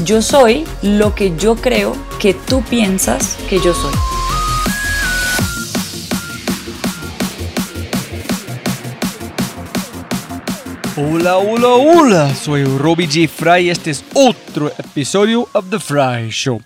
Yo soy lo que yo creo que tú piensas que yo soy. Hola, hola, hola, soy Robbie J. Fry y este es otro episodio of The Fry Show.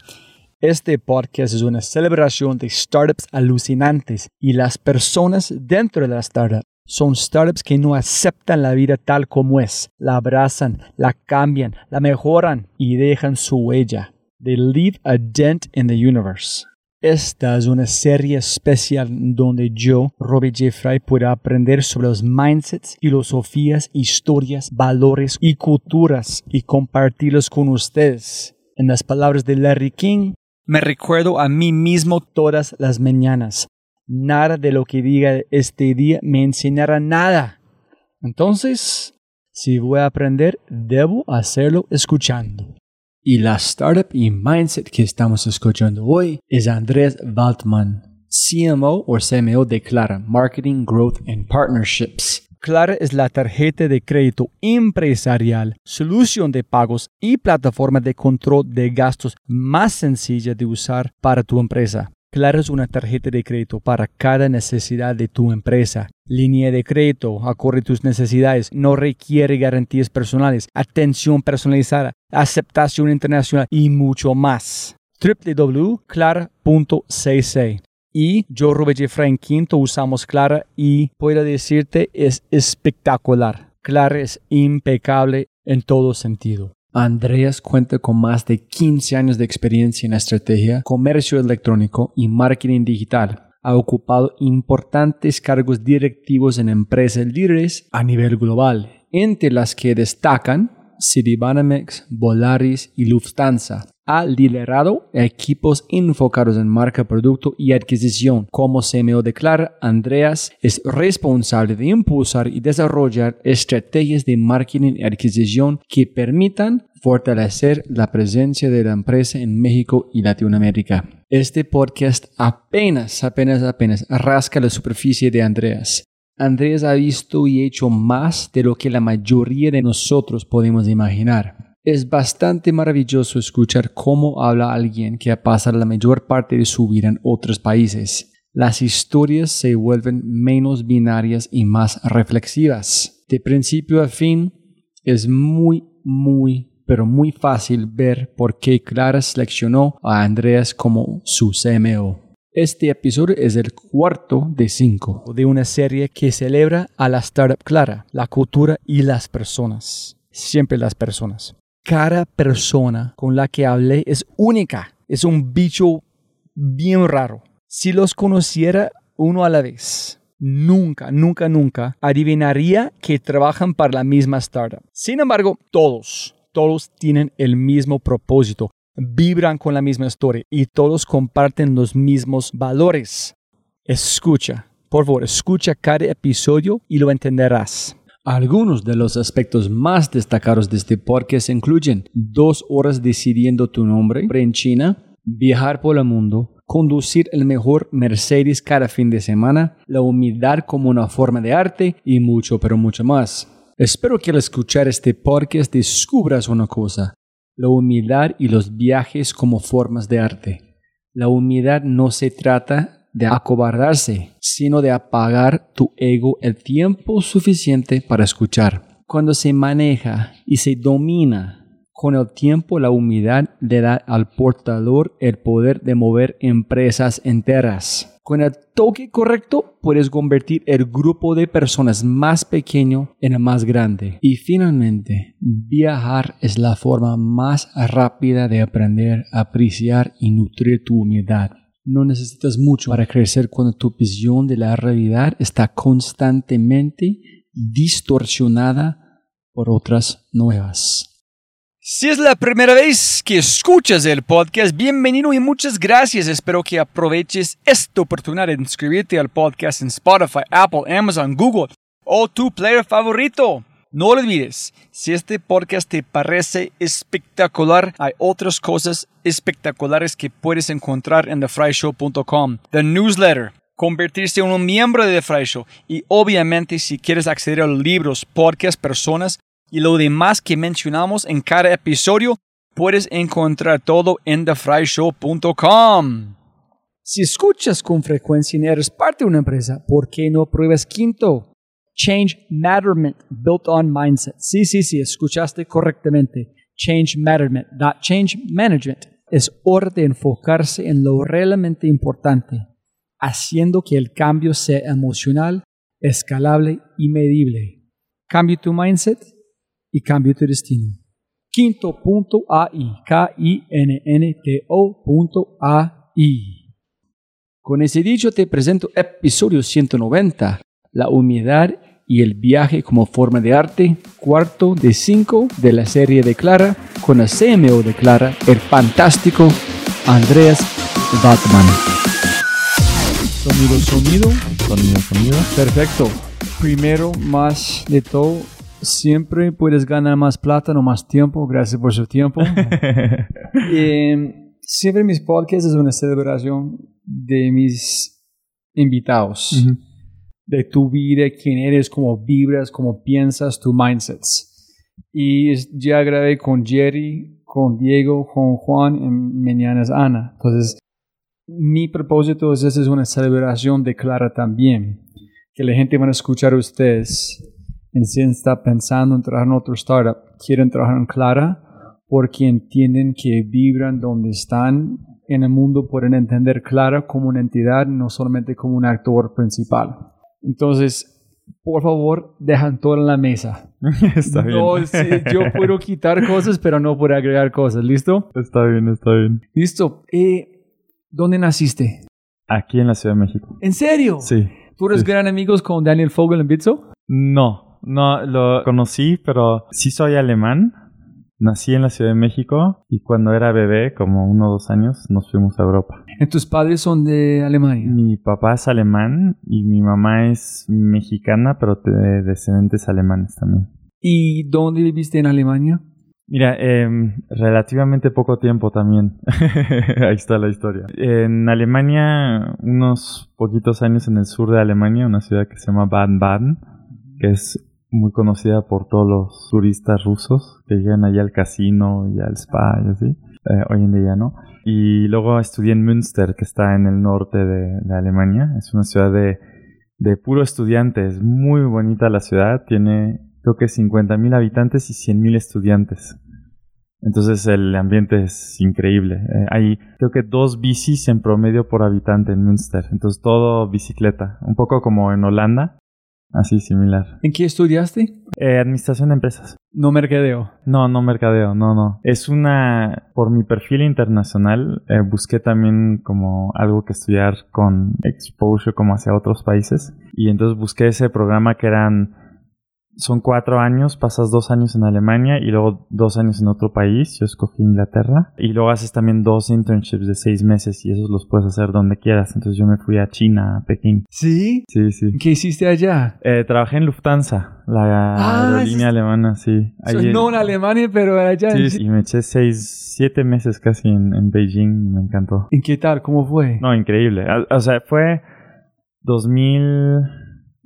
Este podcast es una celebración de startups alucinantes y las personas dentro de la startup. Son startups que no aceptan la vida tal como es, la abrazan, la cambian, la mejoran y dejan su huella. They leave a dent in the universe. Esta es una serie especial donde yo, Robbie J. Fry, puedo aprender sobre los mindsets, filosofías, historias, valores y culturas y compartirlos con ustedes. En las palabras de Larry King, me recuerdo a mí mismo todas las mañanas. Nada de lo que diga este día me enseñará nada. Entonces, si voy a aprender, debo hacerlo escuchando. Y la startup y mindset que estamos escuchando hoy es Andrés Waltman, CMO o CMO de Clara, Marketing, Growth and Partnerships. Clara es la tarjeta de crédito empresarial, solución de pagos y plataforma de control de gastos más sencilla de usar para tu empresa. Clara es una tarjeta de crédito para cada necesidad de tu empresa. Línea de crédito, acorde a tus necesidades, no requiere garantías personales, atención personalizada, aceptación internacional y mucho más. www.clara.cc y yo, Robert Jeffrey Quinto, usamos Clara y puedo decirte es espectacular. Clara es impecable en todo sentido. Andreas cuenta con más de 15 años de experiencia en estrategia, comercio electrónico y marketing digital. Ha ocupado importantes cargos directivos en empresas líderes a nivel global, entre las que destacan Citibanamex, Volaris y Lufthansa. Ha liderado equipos enfocados en marca, producto y adquisición. Como CMO declara, Andreas es responsable de impulsar y desarrollar estrategias de marketing y adquisición que permitan fortalecer la presencia de la empresa en México y Latinoamérica. Este podcast apenas, apenas, apenas rasca la superficie de Andreas. Andrés ha visto y hecho más de lo que la mayoría de nosotros podemos imaginar. Es bastante maravilloso escuchar cómo habla alguien que ha pasado la mayor parte de su vida en otros países. las historias se vuelven menos binarias y más reflexivas. De principio a fin, es muy, muy, pero muy fácil ver por qué Clara seleccionó a Andreas como su CMO. Este episodio es el cuarto de cinco de una serie que celebra a la startup Clara, la cultura y las personas. Siempre las personas. Cada persona con la que hablé es única. Es un bicho bien raro. Si los conociera uno a la vez, nunca, nunca, nunca adivinaría que trabajan para la misma startup. Sin embargo, todos, todos tienen el mismo propósito vibran con la misma historia y todos comparten los mismos valores. Escucha, por favor, escucha cada episodio y lo entenderás. Algunos de los aspectos más destacados de este podcast incluyen dos horas decidiendo tu nombre en China, viajar por el mundo, conducir el mejor Mercedes cada fin de semana, la humildad como una forma de arte y mucho, pero mucho más. Espero que al escuchar este podcast descubras una cosa la humildad y los viajes como formas de arte. La humildad no se trata de acobardarse, sino de apagar tu ego el tiempo suficiente para escuchar. Cuando se maneja y se domina con el tiempo, la humildad le da al portador el poder de mover empresas enteras. Con el toque correcto, puedes convertir el grupo de personas más pequeño en el más grande. Y finalmente, viajar es la forma más rápida de aprender, apreciar y nutrir tu humildad. No necesitas mucho para crecer cuando tu visión de la realidad está constantemente distorsionada por otras nuevas. Si es la primera vez que escuchas el podcast, bienvenido y muchas gracias. Espero que aproveches esta oportunidad de inscribirte al podcast en Spotify, Apple, Amazon, Google o tu player favorito. No olvides, si este podcast te parece espectacular, hay otras cosas espectaculares que puedes encontrar en thefryshow.com. The newsletter, convertirse en un miembro de The y obviamente si quieres acceder a libros, podcasts, personas y lo demás que mencionamos en cada episodio, puedes encontrar todo en thefryshow.com. Si escuchas con frecuencia y eres parte de una empresa, ¿por qué no pruebas quinto? Change Matterment Built on Mindset. Sí, sí, sí, escuchaste correctamente. Change Matterment, not Change Management. Es hora de enfocarse en lo realmente importante, haciendo que el cambio sea emocional, escalable y medible. Cambie tu mindset y cambio tu destino. Quinto punto AI, K-I-N-N-T-O punto AI. Con ese dicho te presento episodio 190, la humildad y el viaje como forma de arte, cuarto de cinco de la serie de Clara, con el CMO de Clara, el fantástico Andreas Batman. Sonido, sonido. Sonido, sonido. Perfecto. Primero, más de todo, siempre puedes ganar más plata, no más tiempo. Gracias por su tiempo. Eh, siempre mis podcasts es una celebración de mis invitados, de tu vida, quién eres, cómo vibras, cómo piensas, tu mindsets. Y ya grabé con Jerry, con Diego, con Juan, en mañana es Ana. Entonces, mi propósito es esa es una celebración de Clara también, que la gente va a escuchar a ustedes en sí está pensando en trabajar en otro startup, quieren trabajar en Clara porque entienden que vibran donde están en el mundo, pueden entender Clara como una entidad, no solamente como un actor principal. Entonces, por favor, dejan todo en la mesa. está bien. No, sí, yo puedo quitar cosas, pero no puedo agregar cosas. ¿Listo? Está bien, está bien. Listo. Eh, ¿Dónde naciste? Aquí en la Ciudad de México. ¿En serio? Sí. ¿Tú eres Sí. gran amigos con Daniel Fogel en Bitso? No, no, lo conocí, pero sí soy alemán. Nací en la Ciudad de México y cuando era bebé, como uno o dos años, nos fuimos a Europa. ¿Tus padres son de Alemania? Mi papá es alemán y mi mamá es mexicana, pero de descendientes alemanes también. ¿Y dónde viviste en Alemania? Mira, em, relativamente poco tiempo también. Ahí está la historia. En Alemania, unos poquitos años en el sur de Alemania, una ciudad que se llama Baden-Baden, que es muy conocida por todos los turistas rusos que llegan allá al casino y al spa y así. eh, hoy en día, ¿no? Y luego estudié en Münster, que está en el norte de, de Alemania. Es una ciudad de, de puro estudiantes. Muy bonita la ciudad. Tiene, creo que 50.000 habitantes y 100.000 estudiantes. Entonces el ambiente es increíble. Eh, hay creo que dos bicis en promedio por habitante en Münster. Entonces todo bicicleta. Un poco como en Holanda. Así similar. ¿En qué estudiaste? Eh, administración de empresas. No mercadeo. No, no mercadeo, no, no. Es una, por mi perfil internacional, eh, busqué también como algo que estudiar con exposure como hacia otros países. Y entonces busqué ese programa que eran son cuatro años, pasas dos años en Alemania y luego dos años en otro país. Yo escogí Inglaterra. Y luego haces también dos internships de seis meses y esos los puedes hacer donde quieras. Entonces yo me fui a China, a Pekín. ¿Sí? Sí, sí. ¿Qué hiciste allá? Eh, trabajé en Lufthansa, la Ah, aerolínea alemana, sí. Ahí- no en Alemania, pero allá. Sí, en- sí, y me eché seis, siete meses casi en, en Beijing y me encantó. ¿Y qué tal? ¿Cómo fue? No, increíble. O, o sea, fue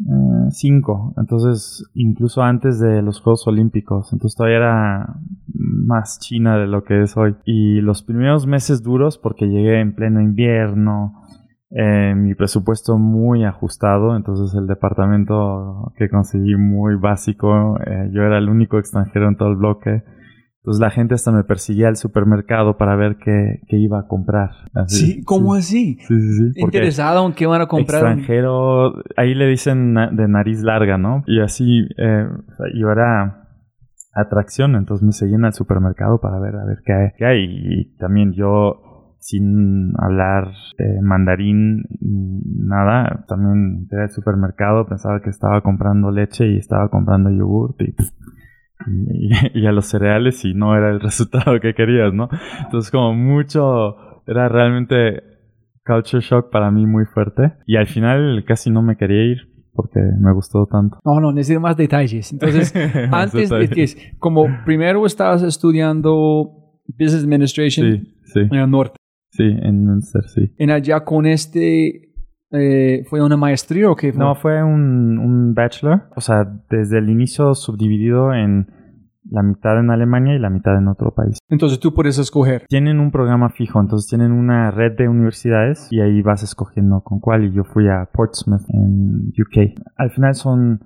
2005, entonces incluso antes de los Juegos Olímpicos, entonces todavía era más China de lo que es hoy. Y los primeros meses duros, porque llegué en pleno invierno, eh, mi presupuesto muy ajustado, entonces el departamento que conseguí muy básico, eh, yo era el único extranjero en todo el bloque. Entonces la gente hasta me perseguía al supermercado para ver qué, qué iba a comprar. Así, Sí, ¿cómo así? Sí, sí, sí. ¿Interesado en qué van a comprar? Extranjero, ahí le dicen na- de nariz larga, ¿no? Y así, eh, yo era atracción, entonces me seguían al supermercado para ver a ver qué hay. qué hay. Y también yo, sin hablar eh, mandarín, ni nada, también entré al supermercado, pensaba que estaba comprando leche y estaba comprando yogurt y... y, y a los cereales y no era el resultado que querías, ¿no? Entonces como mucho, era realmente culture shock para mí muy fuerte y al final casi no me quería ir porque me gustó tanto. No, no, necesito más detalles. Entonces, antes de que, como primero estabas estudiando Business Administration Sí, sí, en el norte, sí, en Munster, sí. en allá con este, eh, ¿fue una maestría o qué? fue? No, fue un, un bachelor, o sea, desde el inicio subdividido en la mitad en Alemania y la mitad en otro país. Entonces tú puedes escoger. Tienen un programa fijo, entonces tienen una red de universidades y ahí vas escogiendo con cuál. Y yo fui a Portsmouth en UK. Al final son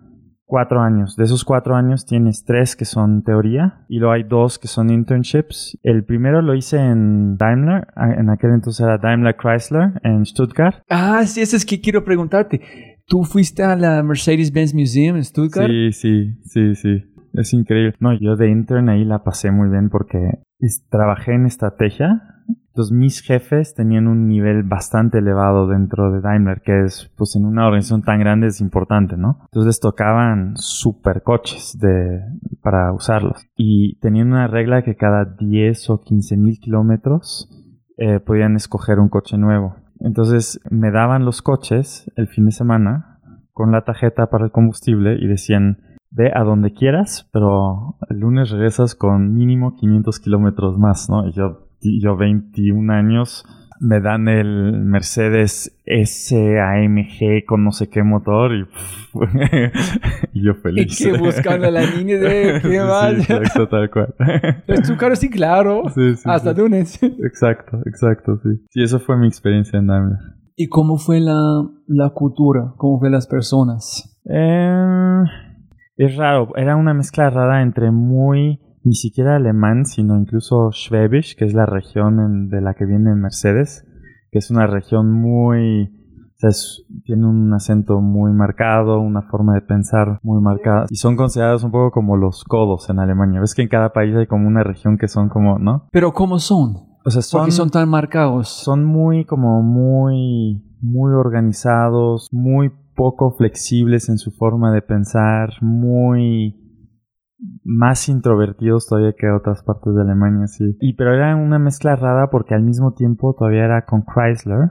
cuatro años. De esos cuatro años tienes tres que son teoría y luego hay dos que son internships. El primero lo hice en Daimler, en aquel entonces era Daimler Chrysler en Stuttgart. Ah, sí, eso es que quiero preguntarte. ¿Tú fuiste a la Mercedes-Benz Museum en Stuttgart? Sí, sí, sí, sí. Es increíble. No, yo de intern ahí la pasé muy bien porque trabajé en estrategia. Entonces mis jefes tenían un nivel bastante elevado dentro de Daimler, que es, pues en una organización tan grande es importante, ¿no? Entonces les tocaban supercoches de, para usarlos. Y tenían una regla que cada 10 o 15 mil kilómetros eh, podían escoger un coche nuevo. Entonces me daban los coches el fin de semana con la tarjeta para el combustible y decían, ve a donde quieras, pero el lunes regresas con mínimo 500 kilómetros más, ¿no? Y yo, y yo 21 años, me dan el Mercedes SAMG con no sé qué motor y, y yo ¿Y feliz. qué buscando la línea de qué Sí, más? exacto, tal cual. Stuttgart sí, claro. Sí, sí, Hasta sí. lunes. Exacto, exacto, sí. Sí, eso fue mi experiencia en Daimler. ¿Y cómo fue la, la cultura? ¿Cómo fue las personas? Eh, es raro, era una mezcla rara entre muy, ni siquiera alemán, sino incluso Schwäbisch, que es la región en- de la que viene Mercedes, que es una región muy, o sea, es- tiene un acento muy marcado, una forma de pensar muy marcada, y son considerados un poco como los codos en Alemania. Ves que en cada país hay como una región que son como, ¿no? Pero ¿cómo son? O sea, ¿Por qué son tan marcados? son muy como muy muy organizados, muy poco flexibles en su forma de pensar, muy más introvertidos todavía que otras partes de Alemania, sí. Y pero era una mezcla rara porque al mismo tiempo todavía era con Chrysler.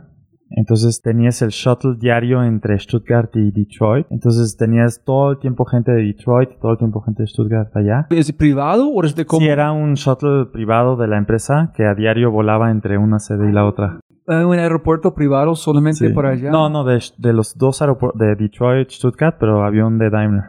Entonces tenías el shuttle diario entre Stuttgart y Detroit. Entonces tenías todo el tiempo gente de Detroit todo el tiempo gente de Stuttgart allá. ¿Es privado o es de cómo? Sí, era un shuttle privado de la empresa que a diario volaba entre una sede y la otra. ¿Hay un aeropuerto privado solamente Sí. por allá? No, no, de, de los dos aeropuertos, de Detroit, Stuttgart, pero avión de Daimler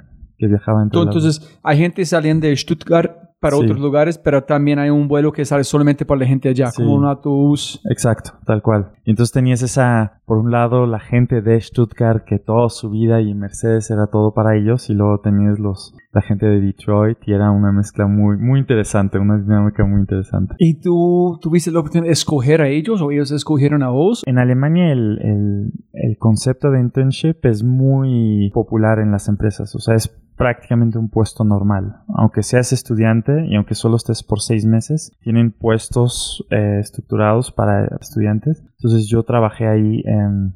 que viajaba entre las- Entonces, hay gente saliendo de Stuttgart para Sí. otros lugares, pero también hay un vuelo que sale solamente para la gente allá, Sí. como un autobús. Exacto, tal cual. Y entonces tenías esa, por un lado, la gente de Stuttgart que toda su vida y Mercedes era todo para ellos, y luego tenías los, la gente de Detroit y era una mezcla muy, muy interesante, una dinámica muy interesante. ¿Y tú tuviste la oportunidad de escoger a ellos o ellos escogieron a vos? En Alemania el, el, el concepto de internship es muy popular en las empresas, o sea, es prácticamente un puesto normal. Aunque seas estudiante y aunque solo estés por seis meses, tienen puestos eh, estructurados para estudiantes. Entonces yo trabajé ahí en...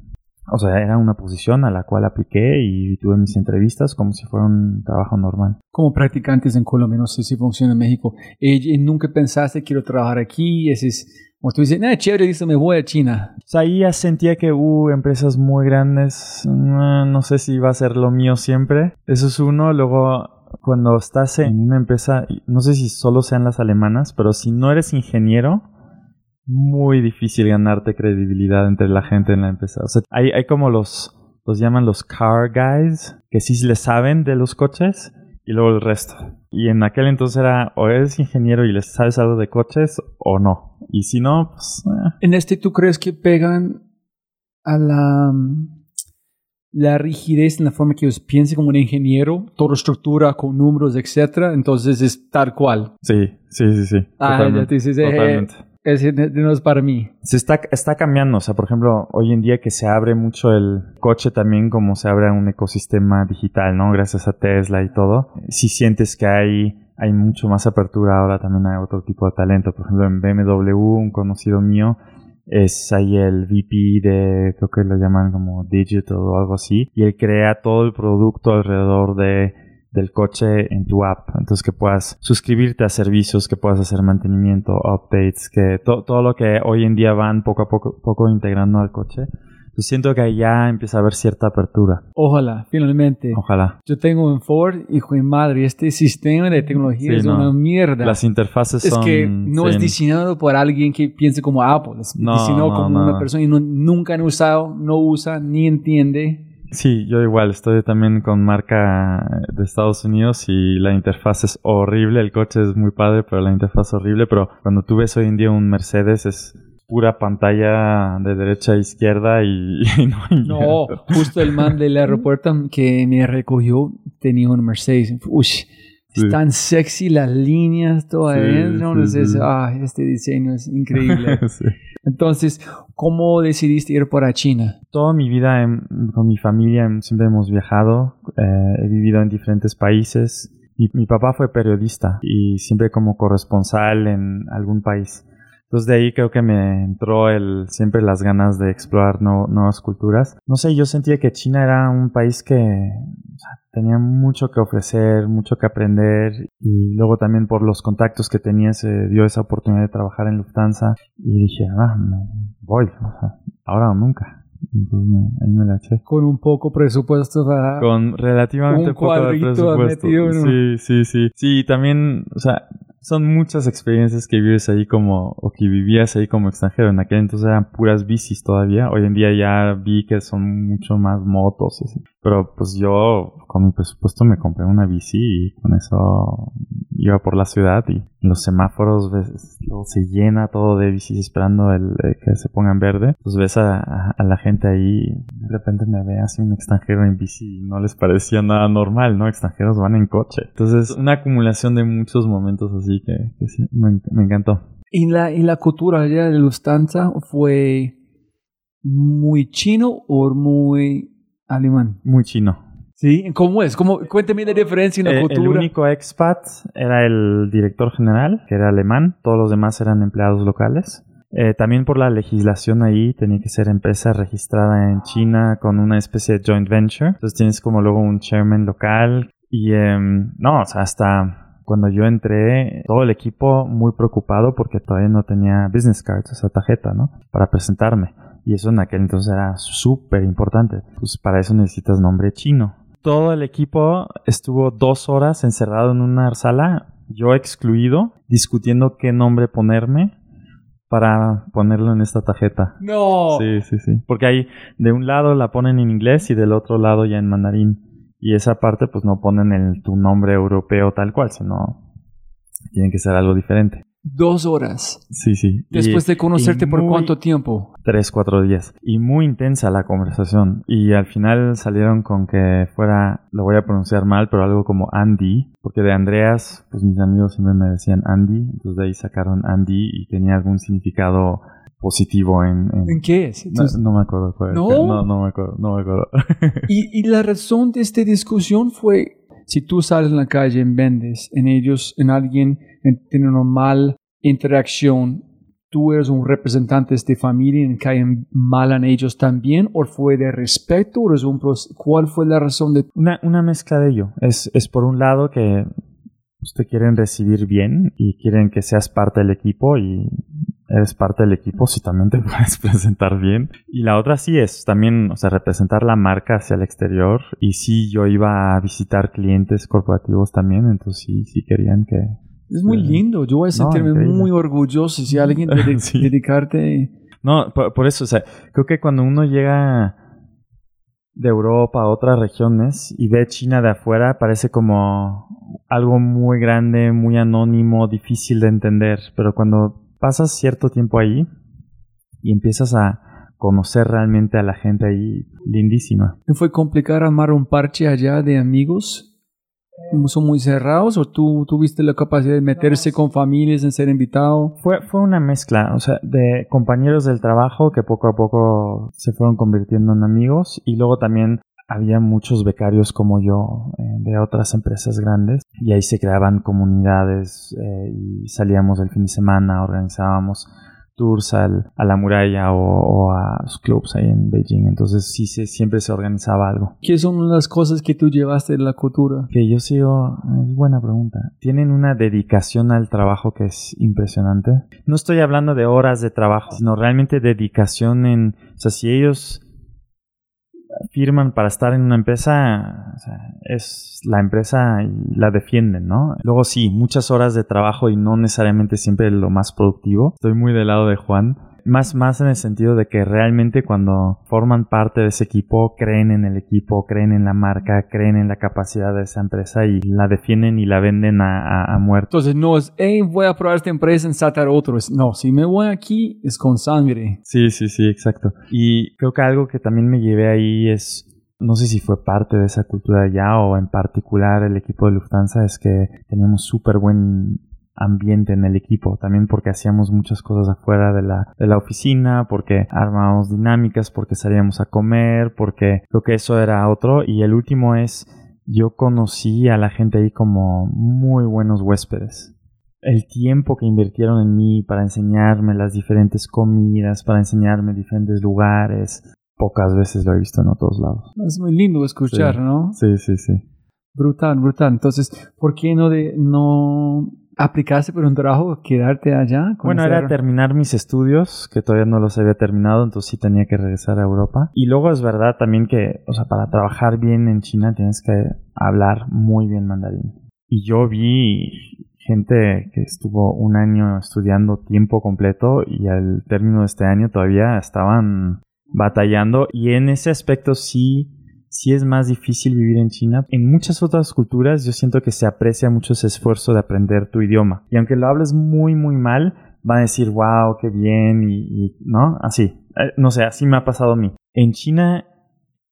O sea, era una posición a la cual apliqué y tuve mis entrevistas como si fuera un trabajo normal. Como practicantes en Colombia, no sé si funciona en México. Y, y nunca pensaste, quiero trabajar aquí, ese es... O tú dices, nada, chévere, listo, me voy a China. O sea, ahí ya sentía que hubo empresas muy grandes. mm, No sé si va a ser lo mío siempre. Eso es uno. Luego, cuando estás en una empresa, no sé si solo sean las alemanas, pero si no eres ingeniero, muy difícil ganarte credibilidad entre la gente en la empresa. O sea, hay, hay como los, los llaman los car guys, que sí le saben de los coches, y luego el resto. Y en aquel entonces era o eres ingeniero y les sabes algo de coches o no. Y si no, pues... eh. En este, ¿tú crees que pegan a la, la rigidez en la forma que ellos piensan como un ingeniero? Toda estructura con números, etcétera. Entonces es tal cual. Sí, sí, sí, sí. Ah, totalmente, ya te dices, eh, totalmente. Ese no es para mí. Se está, está cambiando, o sea, por ejemplo, hoy en día que se abre mucho el coche también como se abre un ecosistema digital, ¿no? Gracias a Tesla y todo. Si sientes que hay, hay mucho más apertura, ahora también hay otro tipo de talento. Por ejemplo, en BMW, un conocido mío es ahí el VP de, creo que lo llaman como Digital o algo así, y él crea todo el producto alrededor de del coche en tu app. Entonces que puedas suscribirte a servicios, que puedas hacer mantenimiento, updates, que to- todo lo que hoy en día van poco a poco, poco integrando al coche. Entonces siento que ya empieza a haber cierta apertura. Ojalá, finalmente. Ojalá. Yo tengo un Ford, hijo de madre, este sistema de tecnología Sí, es no. una mierda. Las interfaces es son... que no sí, es diseñado por alguien que piense como Apple, es No, diseñado no, como una persona y nunca han usado, no usa, ni entiende. Sí, yo igual estoy también con marca de Estados Unidos y la interfaz es horrible, el coche es muy padre, pero la interfaz es horrible, pero cuando tú ves hoy en día un Mercedes es pura pantalla de derecha a izquierda y, y no hay No, justo el man del aeropuerto que me recogió tenía un Mercedes. Uy, Sí. es tan sexy las líneas, todo adentro. sí. ah, este diseño es increíble. Entonces, ¿cómo decidiste ir para China? Toda mi vida en- con mi familia em, siempre hemos viajado, eh, he vivido en diferentes países. Mi, mi papá fue periodista y siempre como corresponsal en algún país. Entonces de ahí creo que me entró el, siempre las ganas de explorar no- nuevas culturas. No sé, yo sentía que China era un país que o sea, tenía mucho que ofrecer, mucho que aprender y luego también por los contactos que tenía se dio esa oportunidad de trabajar en Lufthansa y dije, ah, me voy, o sea, ahora o nunca. Entonces me- ahí me la eché. Con un poco presupuesto para... Con relativamente Un poco de cuadrito presupuesto. metido en un- Sí, sí, sí. Sí, también, o sea, son muchas experiencias que vives ahí como, o que vivías ahí como extranjero. En aquel entonces eran puras bicis todavía. Hoy en día ya vi que son mucho más motos y así. Pero pues yo con mi presupuesto me compré una bici y con eso iba por la ciudad y los semáforos ves, luego se llena todo de bicis esperando el, eh, que se ponga en verde. Entonces ves a, a- a la gente ahí, de repente me ve así un extranjero en bici y no les parecía nada normal, ¿no? Extranjeros van en coche. Entonces una acumulación de muchos momentos así que, que sí, me, en- me encantó. ¿Y la, y la cultura allá de Lufthansa fue muy chino o muy alemán? Muy chino. ¿Sí? ¿Cómo es? ¿Cómo, cuéntame la diferencia en la Eh, el cultura. único expat era el director general, que era alemán. Todos los demás eran empleados locales. Eh, también por la legislación ahí tenía que ser empresa registrada en China con una especie de joint venture. Entonces tienes como luego un chairman local. Y em, no, o sea, hasta cuando yo entré, todo el equipo muy preocupado porque todavía no tenía business cards, esa tarjeta, ¿no? Para presentarme. Y eso en aquel entonces era súper importante. Pues para eso necesitas nombre chino. Todo el equipo estuvo dos horas encerrado en una sala, yo excluido, discutiendo qué nombre ponerme para ponerlo en esta tarjeta. No. Sí, sí, sí. Porque ahí de un lado la ponen en inglés y del otro lado ya en mandarín. Y esa parte pues no ponen el, tu nombre europeo tal cual, sino tiene que ser algo diferente. Dos horas. Sí, sí. Después Y- de conocerte por cuánto tiempo. Tres, cuatro días. Y muy intensa la conversación. Y al final salieron con que fuera, lo voy a pronunciar mal, pero algo como Andy. Porque de Andreas, pues mis amigos siempre me decían Andy. Entonces de ahí sacaron Andy y tenía algún significado positivo en... en- ¿En qué es? No, no me acuerdo cuál ¿No? no, no me acuerdo, no me acuerdo. Y, y la razón de esta discusión fue, si tú sales en la calle y vendes en ellos, en alguien, en, tiene una mal interacción, tú eres un representante de esta familia y caen mal en ellos también, o fue de respeto, o es un ¿cuál fue la razón de Una, una mezcla de ello. Es, es por un lado que te quieren recibir bien y quieren que seas parte del equipo y eres parte del equipo si también te puedes presentar bien. Y la otra sí es también, o sea, representar la marca hacia el exterior. Y sí, yo iba a visitar clientes corporativos también, entonces sí, sí querían que... Es muy Sí. lindo, yo voy a sentirme muy orgulloso si alguien dedi- Sí. dedicarte... No, por, por eso, o sea, creo que cuando uno llega de Europa a otras regiones y ve China de afuera, parece como algo muy grande, muy anónimo, difícil de entender. Pero cuando pasas cierto tiempo ahí y empiezas a conocer realmente a la gente ahí, lindísima. ¿No fue complicado armar un parche allá de amigos? ¿Son muy cerrados o tú tuviste la capacidad de meterse con familias en ser invitado? Fue, fue una mezcla, o sea, de compañeros del trabajo que poco a poco se fueron convirtiendo en amigos y luego también había muchos becarios como yo eh, de otras empresas grandes y ahí se creaban comunidades eh, y salíamos el fin de semana, organizábamos tours al- a la muralla o, o a los clubs ahí en Beijing, entonces sí se, siempre se organizaba algo. ¿Qué son las cosas que tú llevaste de la cultura? Que yo sigo, es buena pregunta. Tienen una dedicación al trabajo que es impresionante. No estoy hablando de horas de trabajo, sino realmente dedicación en, o sea, si ellos firman para estar en una empresa, es la empresa y la defienden, ¿no? Luego sí, muchas horas de trabajo y no necesariamente siempre lo más productivo. Estoy muy del lado de Juan. Más, más en el sentido de que realmente cuando forman parte de ese equipo, creen en el equipo, creen en la marca, creen en la capacidad de esa empresa y la defienden y la venden a, a, a muerto. Entonces no es, hey, voy a probar esta empresa en saltar otro. Es, no, si me voy aquí es con sangre. Sí, sí, sí, exacto. Y creo que algo que también me llevé ahí es, no sé si fue parte de esa cultura allá o en particular el equipo de Lufthansa, es que teníamos súper buen ambiente en el equipo, también porque hacíamos muchas cosas afuera de la, de la oficina, porque armábamos dinámicas, porque salíamos a comer, porque creo que eso era otro. Y el último es, yo conocí a la gente ahí como muy buenos huéspedes el tiempo que invirtieron en mí para enseñarme las diferentes comidas, para enseñarme diferentes lugares, pocas veces lo he visto en otros lados. Es muy lindo escuchar, Sí. ¿no? Sí, sí, sí. Brutal, brutal. Entonces, ¿por qué no, de, no aplicaste por un trabajo, quedarte allá? Bueno, era terminar mis estudios, que todavía no los había terminado, entonces sí tenía que regresar a Europa. Y luego es verdad también que, o sea, para trabajar bien en China tienes que hablar muy bien mandarín. Y yo vi gente que estuvo un año estudiando tiempo completo y al término de este año todavía estaban batallando y en ese aspecto sí sí es más difícil vivir en China. En muchas otras culturas yo siento que se aprecia mucho ese esfuerzo de aprender tu idioma. Y aunque lo hables muy, muy mal, van a decir, wow, qué bien, y, ¿no? Así. Eh, no sé, así me ha pasado a mí. En China,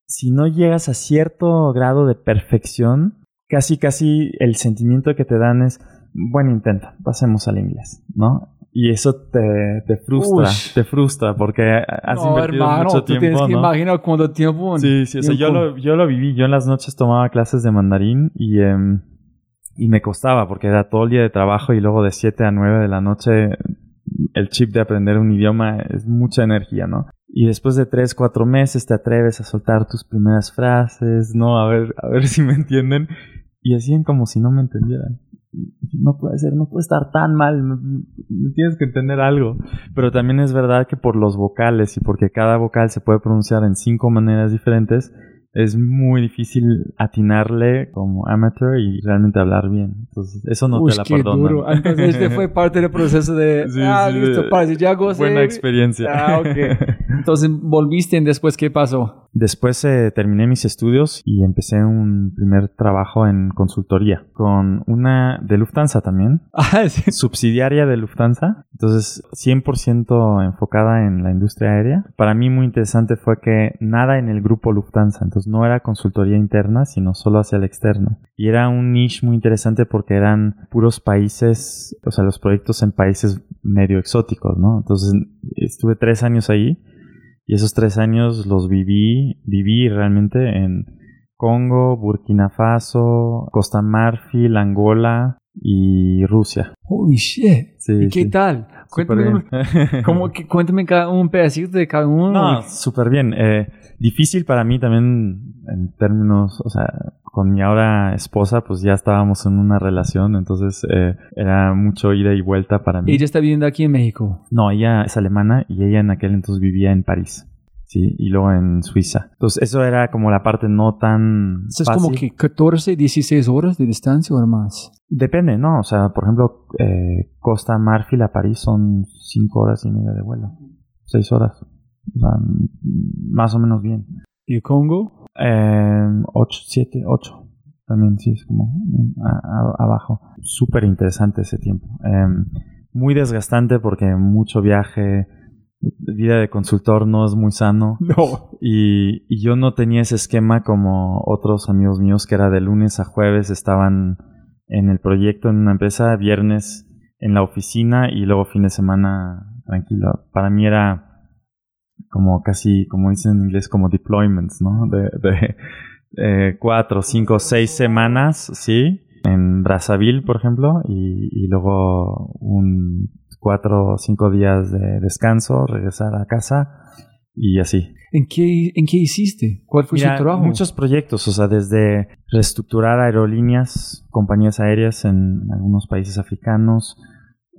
si no llegas a cierto grado de perfección, casi, casi el sentimiento que te dan es, buen intento, pasemos al inglés, ¿no? Y eso te, te frustra, Ush. te frustra porque has no, invertido hermano, mucho tú tiempo, tienes que ¿no? imaginar cuánto tiempo. Sí, sí, o sea, en yo lo, yo lo viví. Yo en las noches tomaba clases de mandarín y, em, y me costaba porque era todo el día de trabajo y luego de 7 a 9 de la noche el chip de aprender un idioma es mucha energía, ¿no? Y después de 3, 4 meses te atreves a soltar tus primeras frases, ¿no? A ver, a ver si me entienden. Y hacían como si no me entendieran. No puede ser, no puede estar tan mal, tienes que entender algo. Pero también es verdad que por los vocales y porque cada vocal se puede pronunciar en cinco maneras diferentes, es muy difícil atinarle como amateur y realmente hablar bien. Entonces, eso no Uy, te la duro. Entonces, este fue parte del proceso de. Sí, ah, sí, listo, de- parce, ya gocé. Buena experiencia. Ah, ok. Entonces, ¿volviste y después qué pasó? Después eh, terminé mis estudios y empecé un primer trabajo en consultoría con una de Lufthansa también, Ah, sí. subsidiaria de Lufthansa, entonces 100% enfocada en la industria aérea. Para mí muy interesante fue que nada en el grupo Lufthansa, entonces no era consultoría interna, sino solo hacia el externo. Y era un niche muy interesante porque eran puros países, o sea, los proyectos en países medio exóticos, ¿no? Entonces estuve tres años ahí y esos tres años los viví, viví realmente en Congo, Burkina Faso, Costa Marfil, Angola y Rusia. Holy shit. Sí, ¿Y qué sí. tal? Cuéntame. ¿cómo que- cuéntame cada- un pedacito de cada uno. No, súper bien. Eh, difícil para mí también en términos, o sea, con mi ahora esposa, pues ya estábamos en una relación, entonces eh, era mucho ida y vuelta para mí. Ella está viviendo aquí en México. No, ella es alemana y ella en aquel entonces vivía en París. Sí, y luego en Suiza. Entonces, eso era como la parte no tan. Eso es fácil. como que 14, 16 horas de distancia o más. Depende, ¿no? O sea, por ejemplo, eh, Costa Marfil a París son cinco horas y media de vuelo. Seis horas. O sea, más o menos bien. ¿Y Congo? Eh, ocho, siete, ocho. También, sí, es como mm, a- a- abajo. Súper interesante ese tiempo. Eh, muy desgastante porque mucho viaje. Vida de consultor no es muy sano. No. Y, y yo no tenía ese esquema como otros amigos míos que era de lunes a jueves estaban en el proyecto en una empresa, viernes en la oficina y luego fin de semana tranquilo. Para mí era como casi, como dicen en inglés, como deployments, ¿no? De, de eh, cuatro, cinco, seis semanas, ¿sí? En Brazzaville, por ejemplo, y, y luego un cuatro o cinco días de descanso, regresar a casa y así. ¿En qué, ¿En qué hiciste? ¿Cuál fue Mira, su trabajo? muchos proyectos, o sea, desde reestructurar aerolíneas, compañías aéreas en algunos países africanos.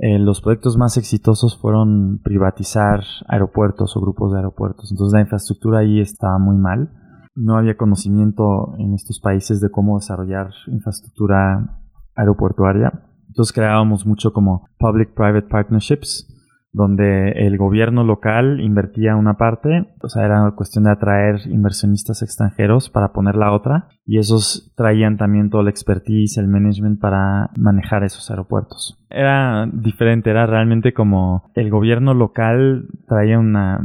Eh, los proyectos más exitosos fueron privatizar aeropuertos o grupos de aeropuertos. Entonces la infraestructura ahí estaba muy mal. No había conocimiento en estos países de cómo desarrollar infraestructura aeroportuaria. Entonces creábamos mucho como public-private partnerships, donde el gobierno local invertía una parte, o sea, era cuestión de atraer inversionistas extranjeros para poner la otra, y esos traían también todo el expertise, el management para manejar esos aeropuertos. Era diferente, era realmente como el gobierno local traía una,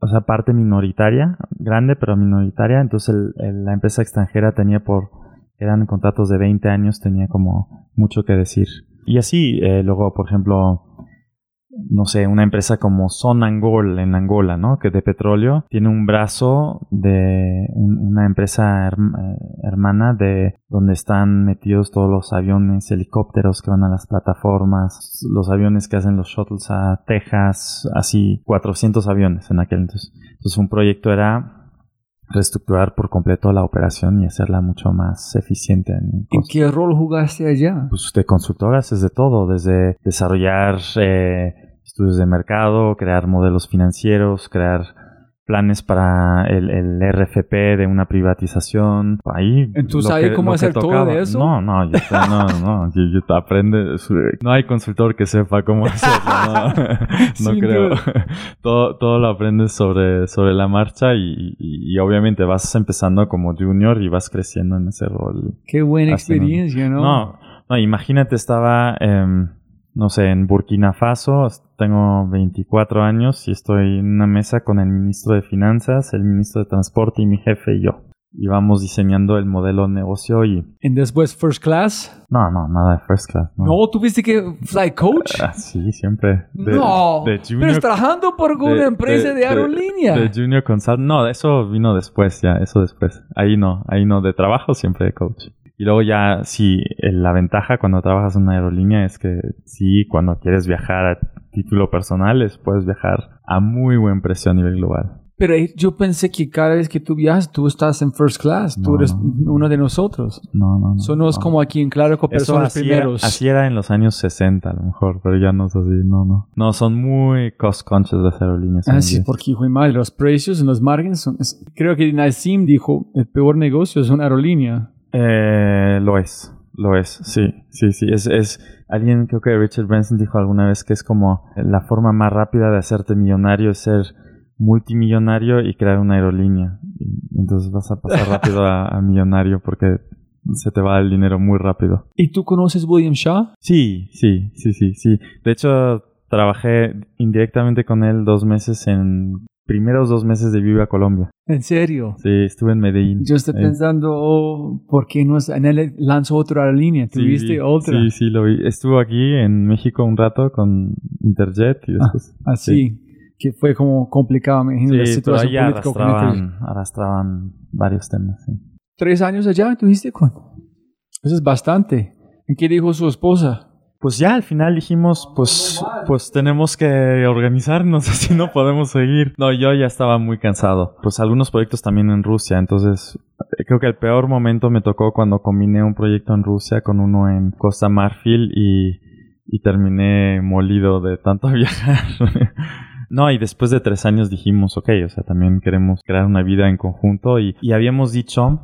o sea, parte minoritaria, grande pero minoritaria, entonces el- el- la empresa extranjera tenía por, eran contratos de 20 años, tenía como mucho que decir. Y así, eh, luego, por ejemplo, no sé, una empresa como Sonangol en Angola, ¿no? Que de petróleo tiene un brazo de un- una empresa eh, hermana de donde están metidos todos los aviones, helicópteros que van a las plataformas, los aviones que hacen los shuttles a Texas, así 400 aviones en aquel entonces. Entonces un proyecto era reestructurar por completo la operación y hacerla mucho más eficiente en ¿En costos qué rol jugaste allá? pues de consultoras es de todo, desde desarrollar eh, estudios de mercado, crear modelos financieros, crear planes para el, el RFP de una privatización. Ahí. ¿Tú lo sabes cómo hacer todo de eso? No, no, yo, no, no, yo, aprende. No hay consultor que sepa cómo hacerlo. No, creo. todo, todo lo aprendes sobre, sobre la marcha y, y- y obviamente vas empezando como junior y vas creciendo en ese rol. Qué buena experiencia, ¿no? No, no, imagínate, estaba, em, no sé, en Burkina Faso, tengo 24 años y estoy en una mesa con el ministro de Finanzas, el ministro de Transporte y mi jefe y yo. Y vamos diseñando el modelo de negocio y... ¿Y después First Class? No, no, nada de first class. No, No, ¿tuviste que fly coach? Ah, sí, siempre. De- no, de pero junior- estás trabajando por una de- empresa de, aerolínea. De, Junior Consult. No, eso vino después, ya, eso después. Ahí no, ahí no, de trabajo siempre de coach. Y luego ya, sí, eh, la ventaja cuando trabajas en una aerolínea es que sí, cuando quieres viajar a título personal, es, puedes viajar a muy buen precio a nivel global. Pero yo pensé que cada vez que tú viajas, tú estás en First Class. tú No, eres no. uno de nosotros. No, no, no. Eso no es como aquí en Claro, Eso personas así primeros. Era, así era en los años 60 a lo mejor, pero ya no es así, no, no. No, son muy cost conscious las aerolíneas. Ah, sí, porque hijo de madre, los precios en los márgenes son... es- creo que Nassim dijo, el peor negocio es una aerolínea. Eh, lo es, lo es, sí, sí, sí. Es, es alguien, creo que Richard Branson dijo alguna vez que es como la forma más rápida de hacerte millonario es ser multimillonario y crear una aerolínea. Entonces vas a pasar rápido a, a millonario porque se te va el dinero muy rápido. ¿Y tú conoces William Shaw? Sí, sí, sí, sí, sí. De hecho, trabajé indirectamente con él dos meses en primeros dos meses de Viva Colombia. ¿En serio? Sí, estuve en Medellín. Yo estoy pensando, oh, ¿por qué no en él lanzó otra sí, ¿Tuviste otra? Sí, sí, lo vi. Estuvo aquí en México un rato con Interjet y después. Así, que fue como complicado, me imagino, la Sí, situación política arrastraban, arrastraban varios temas. sí. ¿Tres años allá tuviste con? Eso es bastante. ¿En qué dijo su esposa? Pues ya al final dijimos, pues, pues tenemos que organizarnos, así no podemos seguir. No, yo ya estaba muy cansado. Pues algunos proyectos también en Rusia, entonces eh, creo que el peor momento me tocó cuando combiné un proyecto en Rusia con uno en Costa Marfil y, y terminé molido de tanto viajar. No, y después de tres años dijimos, ok, o sea, también queremos crear una vida en conjunto y, y habíamos dicho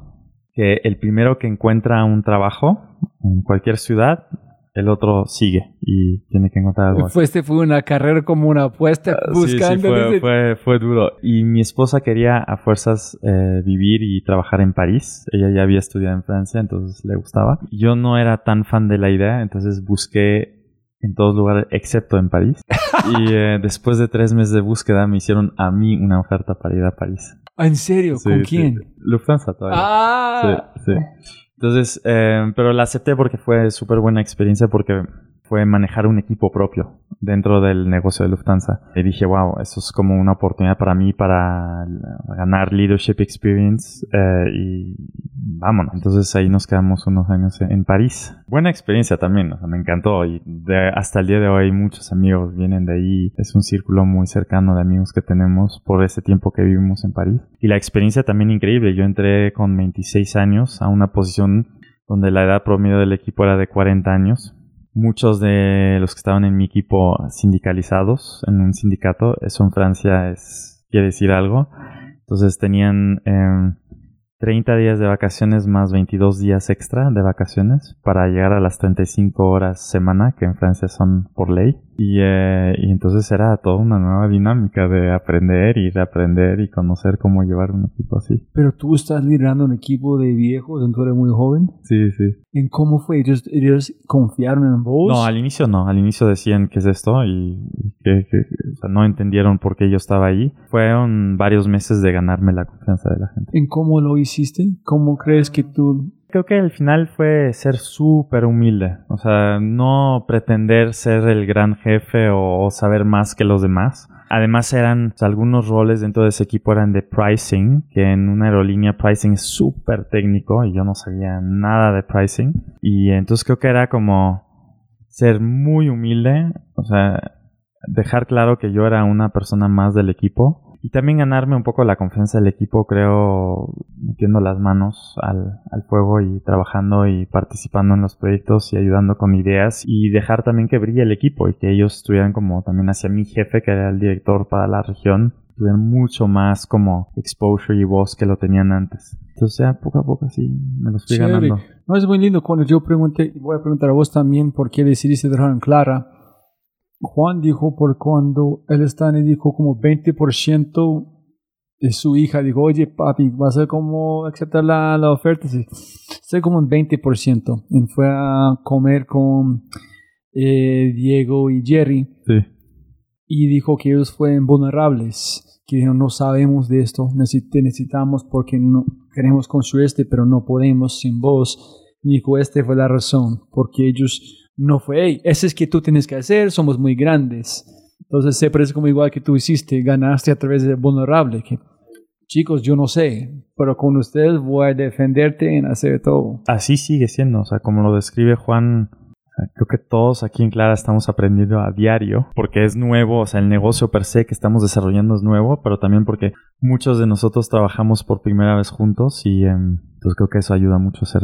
que el primero que encuentra un trabajo en cualquier ciudad, el otro sigue y tiene que encontrar algo. Fue, este fue una carrera como una apuesta Ah, Sí, sí, fue, desde- fue, fue duro. Y mi esposa quería a fuerzas eh, vivir y trabajar en París. Ella ya había estudiado en Francia, entonces le gustaba. Yo no era tan fan de la idea, entonces busqué en todos lugares excepto en París. y eh, después de tres meses de búsqueda me hicieron a mí una oferta para ir a París. ¿En serio? Sí, ¿Con quién? Lufthansa todavía. Ah, Sí, sí. Entonces, eh, pero la acepté porque fue súper buena experiencia porque fue manejar un equipo propio dentro del negocio de Lufthansa. Y dije, wow, eso es como una oportunidad para mí para ganar leadership experience eh, y vámonos. Entonces ahí nos quedamos unos años en, París. Buena experiencia también, o sea, me encantó y de- hasta el día de hoy muchos amigos vienen de ahí. Es un círculo muy cercano de amigos que tenemos por ese tiempo que vivimos en París. Y la experiencia también increíble. Yo entré con 26 años a una posición donde la edad promedio del equipo era de 40 años. Muchos de los que estaban en mi equipo sindicalizados en un sindicato, eso en Francia es, quiere decir algo. Entonces tenían em, 30 días de vacaciones más 22 días extra de vacaciones para llegar a las 35 horas semana que en Francia son por ley. Y, eh, y entonces era toda una nueva dinámica de aprender y de aprender y conocer cómo llevar un equipo así. pero tú estás liderando un equipo de viejos, tú eres muy joven. Sí, sí. ¿En cómo fue? ¿Ellos, ellos confiaron en vos? No, al inicio no. Al inicio decían qué es esto y y que, que- o sea, no entendieron por qué yo estaba ahí. Fueron varios meses de ganarme la confianza de la gente. ¿En cómo lo hiciste? ¿Cómo crees que tú... Creo que al final fue ser súper humilde. O sea, no pretender ser el gran jefe o, saber más que los demás. Además eran algunos roles dentro de ese equipo eran de pricing, que en una aerolínea pricing es súper técnico y yo no sabía nada de pricing. Y entonces creo que era como ser muy humilde, o sea, dejar claro que yo era una persona más del equipo y también ganarme un poco la confianza del equipo, creo, metiendo las manos al, al fuego y trabajando y participando en los proyectos y ayudando con ideas y dejar también que brille el equipo y que ellos estuvieran como también hacia mi jefe, que era el director para la región, tuvieran mucho más como exposure y voz que lo tenían antes. Entonces ya poco a poco así me los fui Chévere. ganando. No, es muy lindo. Cuando yo pregunté, voy a preguntar a vos también por qué decidiste dejar en Clara. Juan dijo por cuando él está y dijo como 20% de su hija. Dijo, oye papi, ¿vas a como aceptar la, la oferta? Sí. Estoy como en 20%. Y fue a comer con eh, Diego y Jerry Sí. y dijo que ellos fueron vulnerables, que dijeron no sabemos de esto, te necesitamos porque no queremos construir este, pero no podemos sin vos. Y dijo, esta fue la razón, porque ellos no fue, hey, ese es que tú tienes que hacer, somos muy grandes. Entonces se parece como igual que tú hiciste, ganaste a través de vulnerable, que chicos, yo no sé, pero con ustedes voy a defenderte en hacer todo. Así sigue siendo, o sea, como lo describe Juan, creo que todos aquí en Clara estamos aprendiendo a diario, porque es nuevo, o sea, el negocio per se que estamos desarrollando es nuevo, pero también porque muchos de nosotros trabajamos por primera vez juntos y em, entonces creo que eso ayuda mucho a ser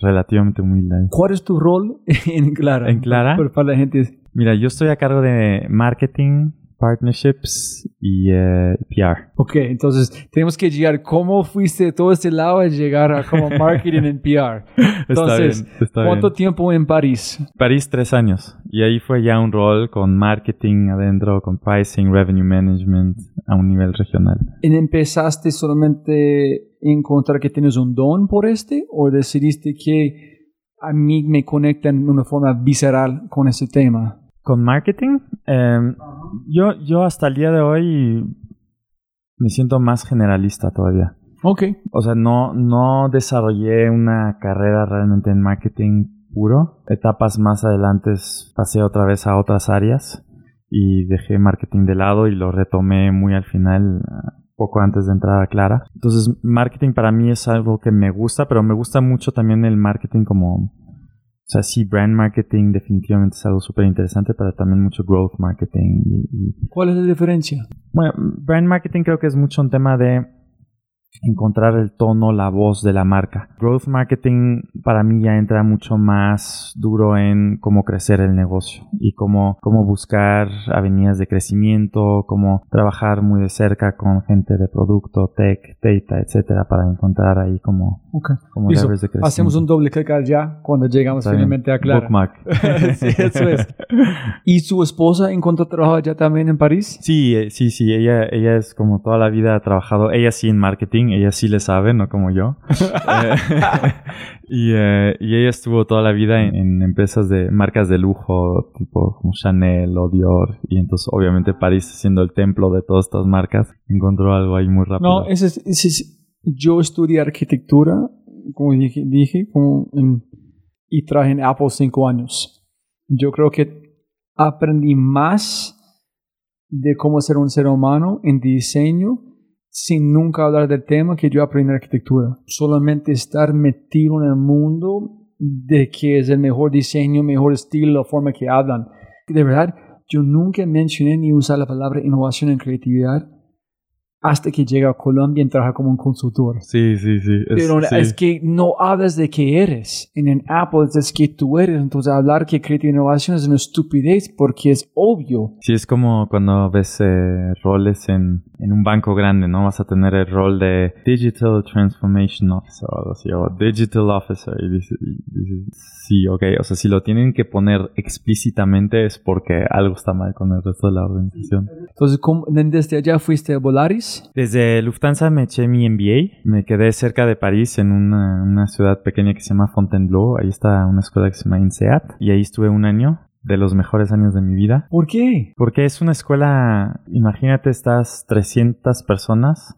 relativamente humilde. ¿Cuál es tu rol en Clara? ¿En Clara? Para la gente. Mira, yo estoy a cargo de marketing partnerships y eh, PR. Ok, entonces tenemos que llegar. ¿Cómo fuiste de todo este lado a llegar a como marketing en PR? Entonces, está bien, está ¿cuánto bien. tiempo en París? París tres años y ahí fue ya un rol con marketing adentro, con pricing, revenue management a un nivel regional. ¿En ¿Empezaste solamente a encontrar que tienes un don por este o decidiste que a mí me conectan de una forma visceral con ese tema? Con marketing, eh, yo, yo hasta el día de hoy me siento más generalista todavía. Ok. O sea, no, no desarrollé una carrera realmente en marketing puro. Etapas más adelante pasé otra vez a otras áreas y dejé marketing de lado y lo retomé muy al final, poco antes de entrar a Clara. Entonces, marketing para mí es algo que me gusta, pero me gusta mucho también el marketing como, sea, sí, brand marketing definitivamente es algo súper interesante, pero también mucho growth marketing. Y, y, ¿Cuál es la diferencia? bueno, brand marketing creo que es mucho un tema de encontrar el tono, la voz de la marca. Growth marketing para mí ya entra mucho más duro en cómo crecer el negocio y cómo, cómo buscar avenidas de crecimiento, cómo trabajar muy de cerca con gente de producto, tech, data, etcétera, para encontrar ahí como, Ok. como Listo. levers de crecimiento. Hacemos un doble clic allá cuando llegamos Está bien. finalmente a Clara. Bookmark. sí, eso es. ¿Y su esposa encontró trabajo allá también en París? Sí, eh, sí, sí, ella, ella es como toda la vida ha trabajado, ella sí en marketing, ella sí le sabe, no como yo. Eh, y, eh, y ella estuvo toda la vida en, en empresas de marcas de lujo, tipo como Chanel o Dior, y entonces obviamente París siendo el templo de todas estas marcas, encontró algo ahí muy rápido. No, ese es, ese es- yo estudié arquitectura, como dije, dije como en- y traje en Apple cinco años. Yo creo que aprendí más de cómo ser un ser humano en diseño sin nunca hablar del tema que yo aprendí en arquitectura. Solamente estar metido en el mundo de que es el mejor diseño, mejor estilo, la forma que hablan. De verdad, yo nunca mencioné ni usar la palabra innovación en creatividad hasta que llega a Colombia y trabaja como un consultor. Sí, sí, sí. es- Pero sí. es que no hablas de qué eres. En el Apple es que tú eres. Entonces hablar que creatividad e innovación es una estupidez porque es obvio. Sí, es como cuando ves eh, roles en, en un banco grande, ¿no? Vas a tener el rol de Digital Transformation Officer o algo así, o Digital Officer. Y dices, y dices, sí, ok. O sea, si lo tienen que poner explícitamente es porque algo está mal con el resto de la organización. Entonces, ¿cómo- desde allá fuiste a Volaris? Desde Lufthansa me eché mi MBA. Me quedé cerca de París en una, una ciudad pequeña que se llama Fontainebleau. Ahí está una escuela que se llama INSEAD. Y ahí estuve un año, de los mejores años de mi vida. ¿Por qué? Porque es una escuela, imagínate, estas 300 personas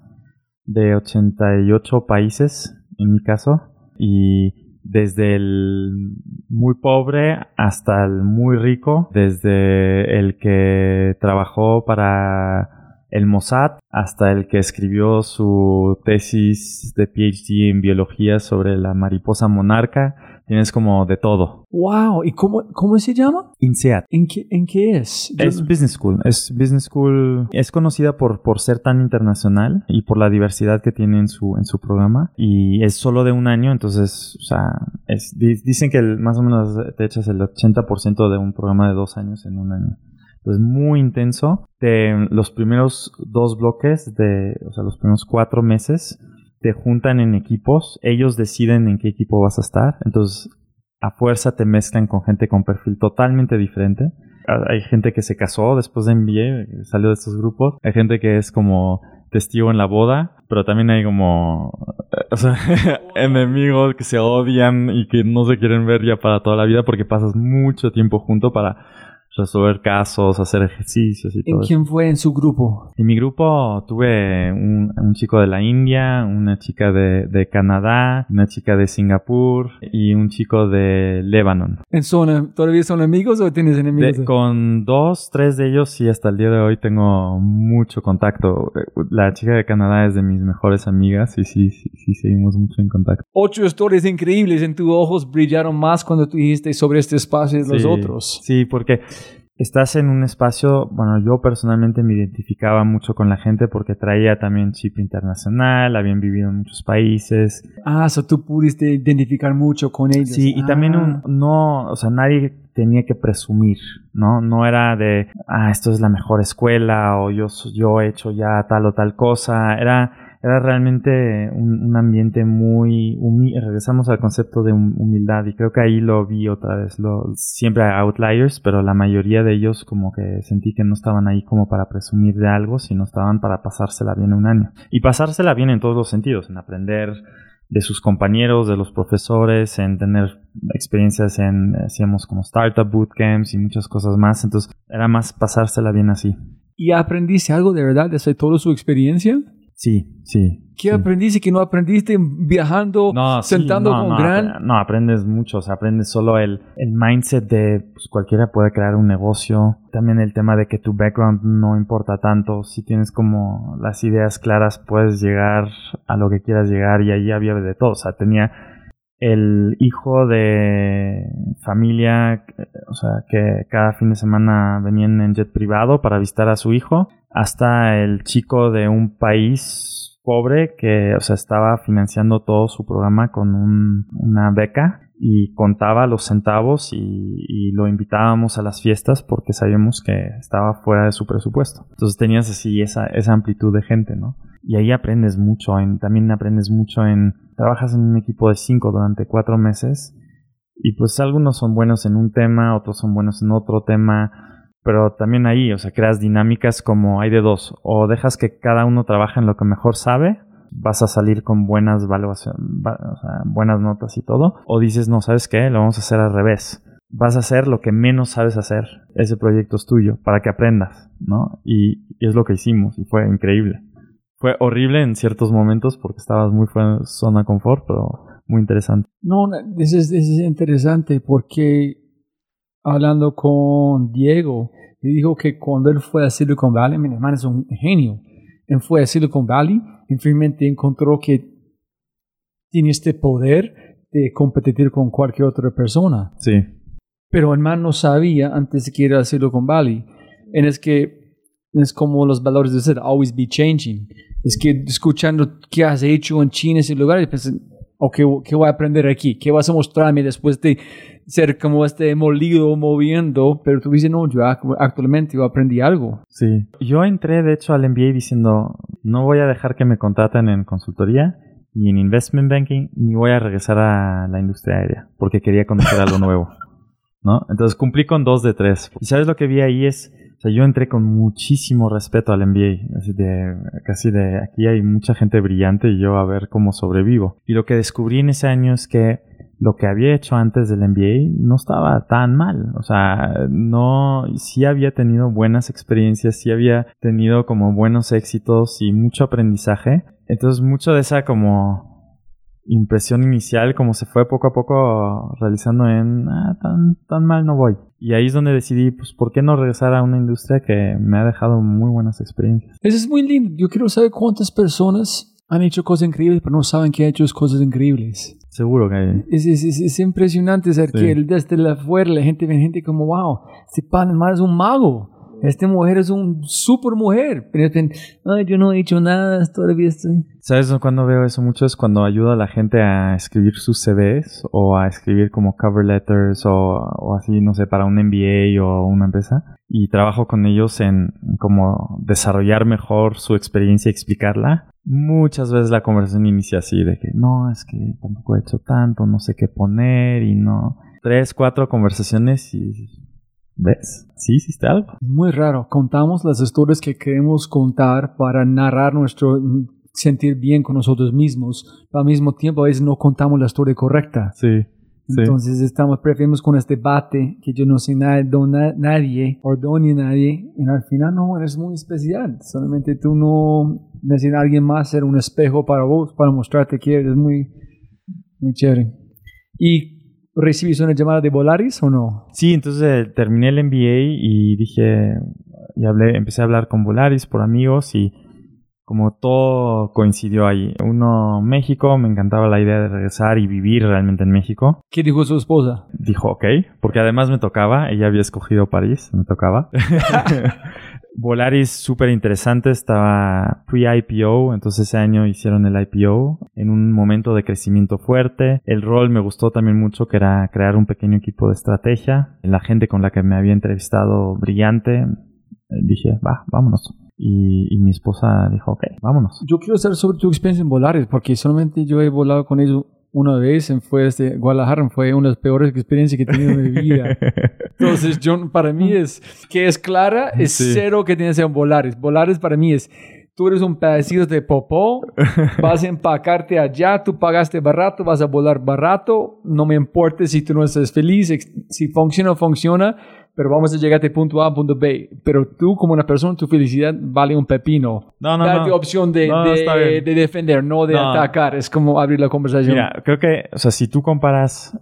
de 88 países, en mi caso, y desde el muy pobre hasta el muy rico, desde el que trabajó para el Mossad hasta el que escribió su tesis de PhD en biología sobre la mariposa monarca, tienes como de todo. ¡Wow! ¿Y cómo, cómo se llama? INSEAD. ¿En qué, en qué es? Yo- Es Business School. Es Business School. Es conocida por, por ser tan internacional y por la diversidad que tiene en su, en su programa. Y es solo de un año, entonces, o sea, es, di- dicen que el- más o menos te echas el 80% de un programa de dos años en un año. Entonces, muy intenso. De los primeros dos bloques, de, o sea, los primeros cuatro meses, te juntan en equipos. Ellos deciden en qué equipo vas a estar. Entonces, a fuerza te mezclan con gente con perfil totalmente diferente. Ah, Hay gente que se casó después de MBA, salió de estos grupos. Hay gente que es como testigo en la boda, pero también hay como eh, enemigos que se odian y que no se quieren ver ya para toda la vida porque pasas mucho tiempo junto para resolver casos, hacer ejercicios y ¿En todo. eso. quién fue en su grupo? En mi grupo tuve un, un chico de la India, una chica de, de Canadá, una chica de Singapur y un chico de Lebanon. ¿En zona, ¿Todavía son amigos o tienes enemigos? De- con dos, tres de ellos sí hasta el día de hoy tengo mucho contacto. La chica de Canadá es de mis mejores amigas y sí, sí, sí seguimos mucho en contacto. Ocho historias increíbles en tus ojos brillaron más cuando tú dijiste sobre este espacio de los Sí, otros. Sí, porque estás en un espacio, bueno, yo personalmente me identificaba mucho con la gente porque traía también chip internacional, habían vivido en muchos países. Ah, so tú pudiste identificar mucho con ellos. Sí, y también Ah. un- no, o sea, nadie tenía que presumir, ¿no? No era de, ah, esto es la mejor escuela o yo, yo he hecho ya tal o tal cosa. Era, era realmente un, un ambiente muy. Regresamos al concepto de hum- humildad y creo que ahí lo vi otra vez. Lo, siempre hay outliers, pero la mayoría de ellos como que sentí que no estaban ahí como para presumir de algo, sino estaban para pasársela bien un año. Y pasársela bien en todos los sentidos, en aprender de sus compañeros, de los profesores, en tener experiencias en, hacíamos como startup bootcamps y muchas cosas más. Entonces era más pasársela bien así. ¿Y aprendiste algo de verdad desde toda su experiencia? Sí, sí. ¿Qué sí. aprendiste que no aprendiste viajando, No, sí, sentando no, con no, Gran? No, aprendes mucho, o sea, aprendes solo el, el mindset de pues, cualquiera puede crear un negocio. También el tema de que tu background no importa tanto. Si tienes como las ideas claras, puedes llegar a lo que quieras llegar y allí había de todo. O sea, tenía el hijo de familia, eh, o sea, que cada fin de semana venían en jet privado para visitar a su hijo, hasta el chico de un país pobre que, o sea, estaba financiando todo su programa con un- una beca y contaba los centavos y, lo invitábamos a las fiestas porque sabíamos que estaba fuera de su presupuesto. Entonces tenías así esa, esa amplitud de gente, ¿no? Y ahí aprendes mucho, en, también aprendes mucho en, trabajas en un equipo de cinco durante cuatro meses y pues algunos son buenos en un tema, otros son buenos en otro tema, pero también ahí, o sea, creas dinámicas como hay de dos, o dejas que cada uno trabaje en lo que mejor sabe, vas a salir con buenas evaluaciones, o sea, buenas notas y todo, o dices, no, ¿sabes qué? Lo vamos a hacer al revés. Vas a hacer lo que menos sabes hacer. Ese proyecto es tuyo, para que aprendas, ¿no? Y, es lo que hicimos, y fue increíble. Fue horrible en ciertos momentos porque estabas muy fuera de zona de confort, pero muy interesante. No, es, es interesante porque hablando con Diego, me dijo que cuando él fue a Silicon Valley, mi hermano es un genio, él fue a Silicon Valley y finalmente encontró que tiene este poder de competir con cualquier otra persona. Sí. Pero el man no sabía antes de que ir a Silicon Valley. En es que es como los valores de ser, always be changing. Es que escuchando qué has hecho en China, ese lugar, y pensé, ok, ¿qué voy a aprender aquí? ¿Qué vas a mostrarme después de ser como este molido moviendo? Pero tú dices, no, yo ac- actualmente yo aprendí algo. Sí. Yo entré, de hecho, al MBA diciendo, no voy a dejar que me contraten en consultoría, ni en investment banking, ni voy a regresar a la industria aérea, porque quería conocer algo nuevo. ¿No? Entonces cumplí con dos de tres. Y sabes lo que vi ahí es, o sea, yo entré con muchísimo respeto al MBA, así de, casi de, aquí hay mucha gente brillante y yo a ver cómo sobrevivo. Y lo que descubrí en ese año es que lo que había hecho antes del MBA no estaba tan mal. O sea, no, sí había tenido buenas experiencias, sí había tenido como buenos éxitos y mucho aprendizaje. Entonces, mucho de esa como impresión inicial, como se fue poco a poco realizando en, ah, tan, tan mal no voy. Y ahí es donde decidí, pues, ¿por qué no regresar a una industria que me ha dejado muy buenas experiencias? Eso es muy lindo. Yo quiero saber cuántas personas han hecho cosas increíbles, pero no saben que han hecho cosas increíbles. Seguro que hay. Es, es, es, es impresionante ser Sí. que desde la afuera la gente ve gente como, wow, este pan man es un mago. Esta mujer es un super mujer. Pero ay, yo no he hecho nada, todavía estoy. ¿Sabes cuando veo eso mucho? Es cuando ayudo a la gente a escribir sus CVs o a escribir como cover letters o, o así, no sé, para un MBA o una empresa. Y trabajo con ellos en como desarrollar mejor su experiencia y explicarla. Muchas veces la conversación inicia así de que no, es que tampoco he hecho tanto, no sé qué poner y no. Tres, cuatro conversaciones y ¿ves? Sí, hiciste algo. Muy raro. Contamos las historias que queremos contar para narrar nuestro mm, sentir bien con nosotros mismos. Pero al mismo tiempo, a veces no contamos la historia correcta. Sí. Sí. Entonces estamos, preferimos con este debate que yo no soy nadie, o doña nadie, y al final no, eres muy especial. Solamente tú no necesitas a alguien más ser un espejo para vos, para mostrarte que eres muy, muy chévere. ¿Y recibiste una llamada de Volaris o no? Sí, entonces eh, terminé el MBA y dije, y hablé, empecé a hablar con Volaris por amigos y como todo coincidió ahí. Uno, México, me encantaba la idea de regresar y vivir realmente en México. ¿Qué dijo su esposa? Dijo, ok, porque además me tocaba, ella había escogido París, me tocaba. Volaris súper interesante, estaba pre-IPO, entonces ese año hicieron el IPO en un momento de crecimiento fuerte. El rol me gustó también mucho, que era crear un pequeño equipo de estrategia. La gente con la que me había entrevistado brillante, dije, va, vámonos. Y, y mi esposa dijo, ok, vámonos. Yo quiero saber sobre tu experiencia en Volaris, porque solamente yo he volado con ellos una vez, en fue este Guadalajara, fue una de las peores experiencias que he tenido en mi vida. Entonces, yo, para mí es que es clara, es Sí. cero que tiene que ser en Volaris. Volaris para mí es, tú eres un pedacito de popó, vas a empacarte allá, tú pagaste barato, vas a volar barato, no me importa si tú no estás feliz, si funciona, funciona, pero vamos a llegar de punto A a punto B. Pero tú, como una persona, tu felicidad vale un pepino. No, no, Darte no. opción de, No, de- defender, no de No. atacar. Es como abrir la conversación. Mira, creo que, o sea, si tú comparas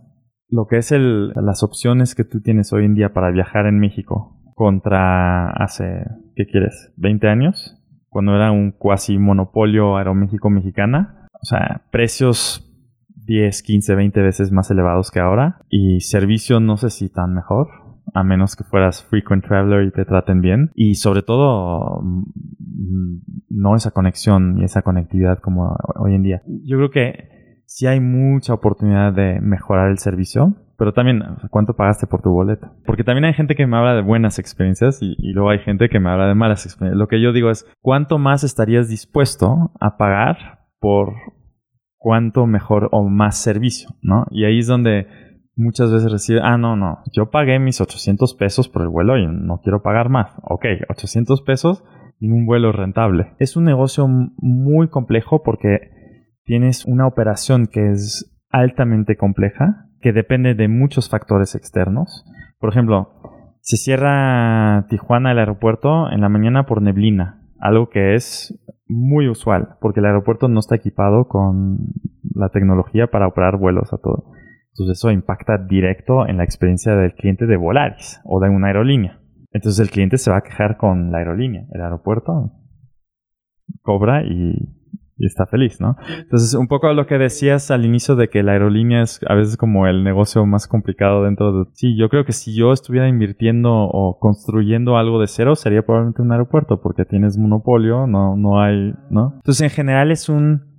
lo que es el, las opciones que tú tienes hoy en día para viajar en México contra hace, ¿qué quieres? ¿20 años? Cuando era un cuasi monopolio Aeroméxico mexicana. O sea, precios 10, 15, 20 veces más elevados que ahora. Y servicio no sé si tan mejor. A menos que fueras frequent traveler y te traten bien. Y sobre todo, mm, no esa conexión y esa conectividad como hoy en día. Yo creo que sí hay mucha oportunidad de mejorar el servicio. Pero también, ¿cuánto pagaste por tu boleto? Porque también hay gente que me habla de buenas experiencias y, y luego hay gente que me habla de malas experiencias. Lo que yo digo es, ¿cuánto más estarías dispuesto a pagar por cuánto mejor o más servicio? ¿no? Y ahí es donde muchas veces recibe, ah, no, no, yo pagué mis 800 pesos por el vuelo y no quiero pagar más. Ok, 800 pesos y un vuelo rentable. Es un negocio muy complejo porque tienes una operación que es altamente compleja, que depende de muchos factores externos. Por ejemplo, se cierra Tijuana el aeropuerto en la mañana por neblina, algo que es muy usual, porque el aeropuerto no está equipado con la tecnología para operar vuelos a todo. Entonces eso impacta directo en la experiencia del cliente de Volaris o de una aerolínea. Entonces el cliente se va a quejar con la aerolínea. El aeropuerto cobra y, está feliz, ¿no? Entonces un poco lo que decías al inicio de que la aerolínea es a veces como el negocio más complicado dentro de... Sí, yo creo que si yo estuviera invirtiendo o construyendo algo de cero sería probablemente un aeropuerto porque tienes monopolio, no, no hay, ¿no? Entonces en general es un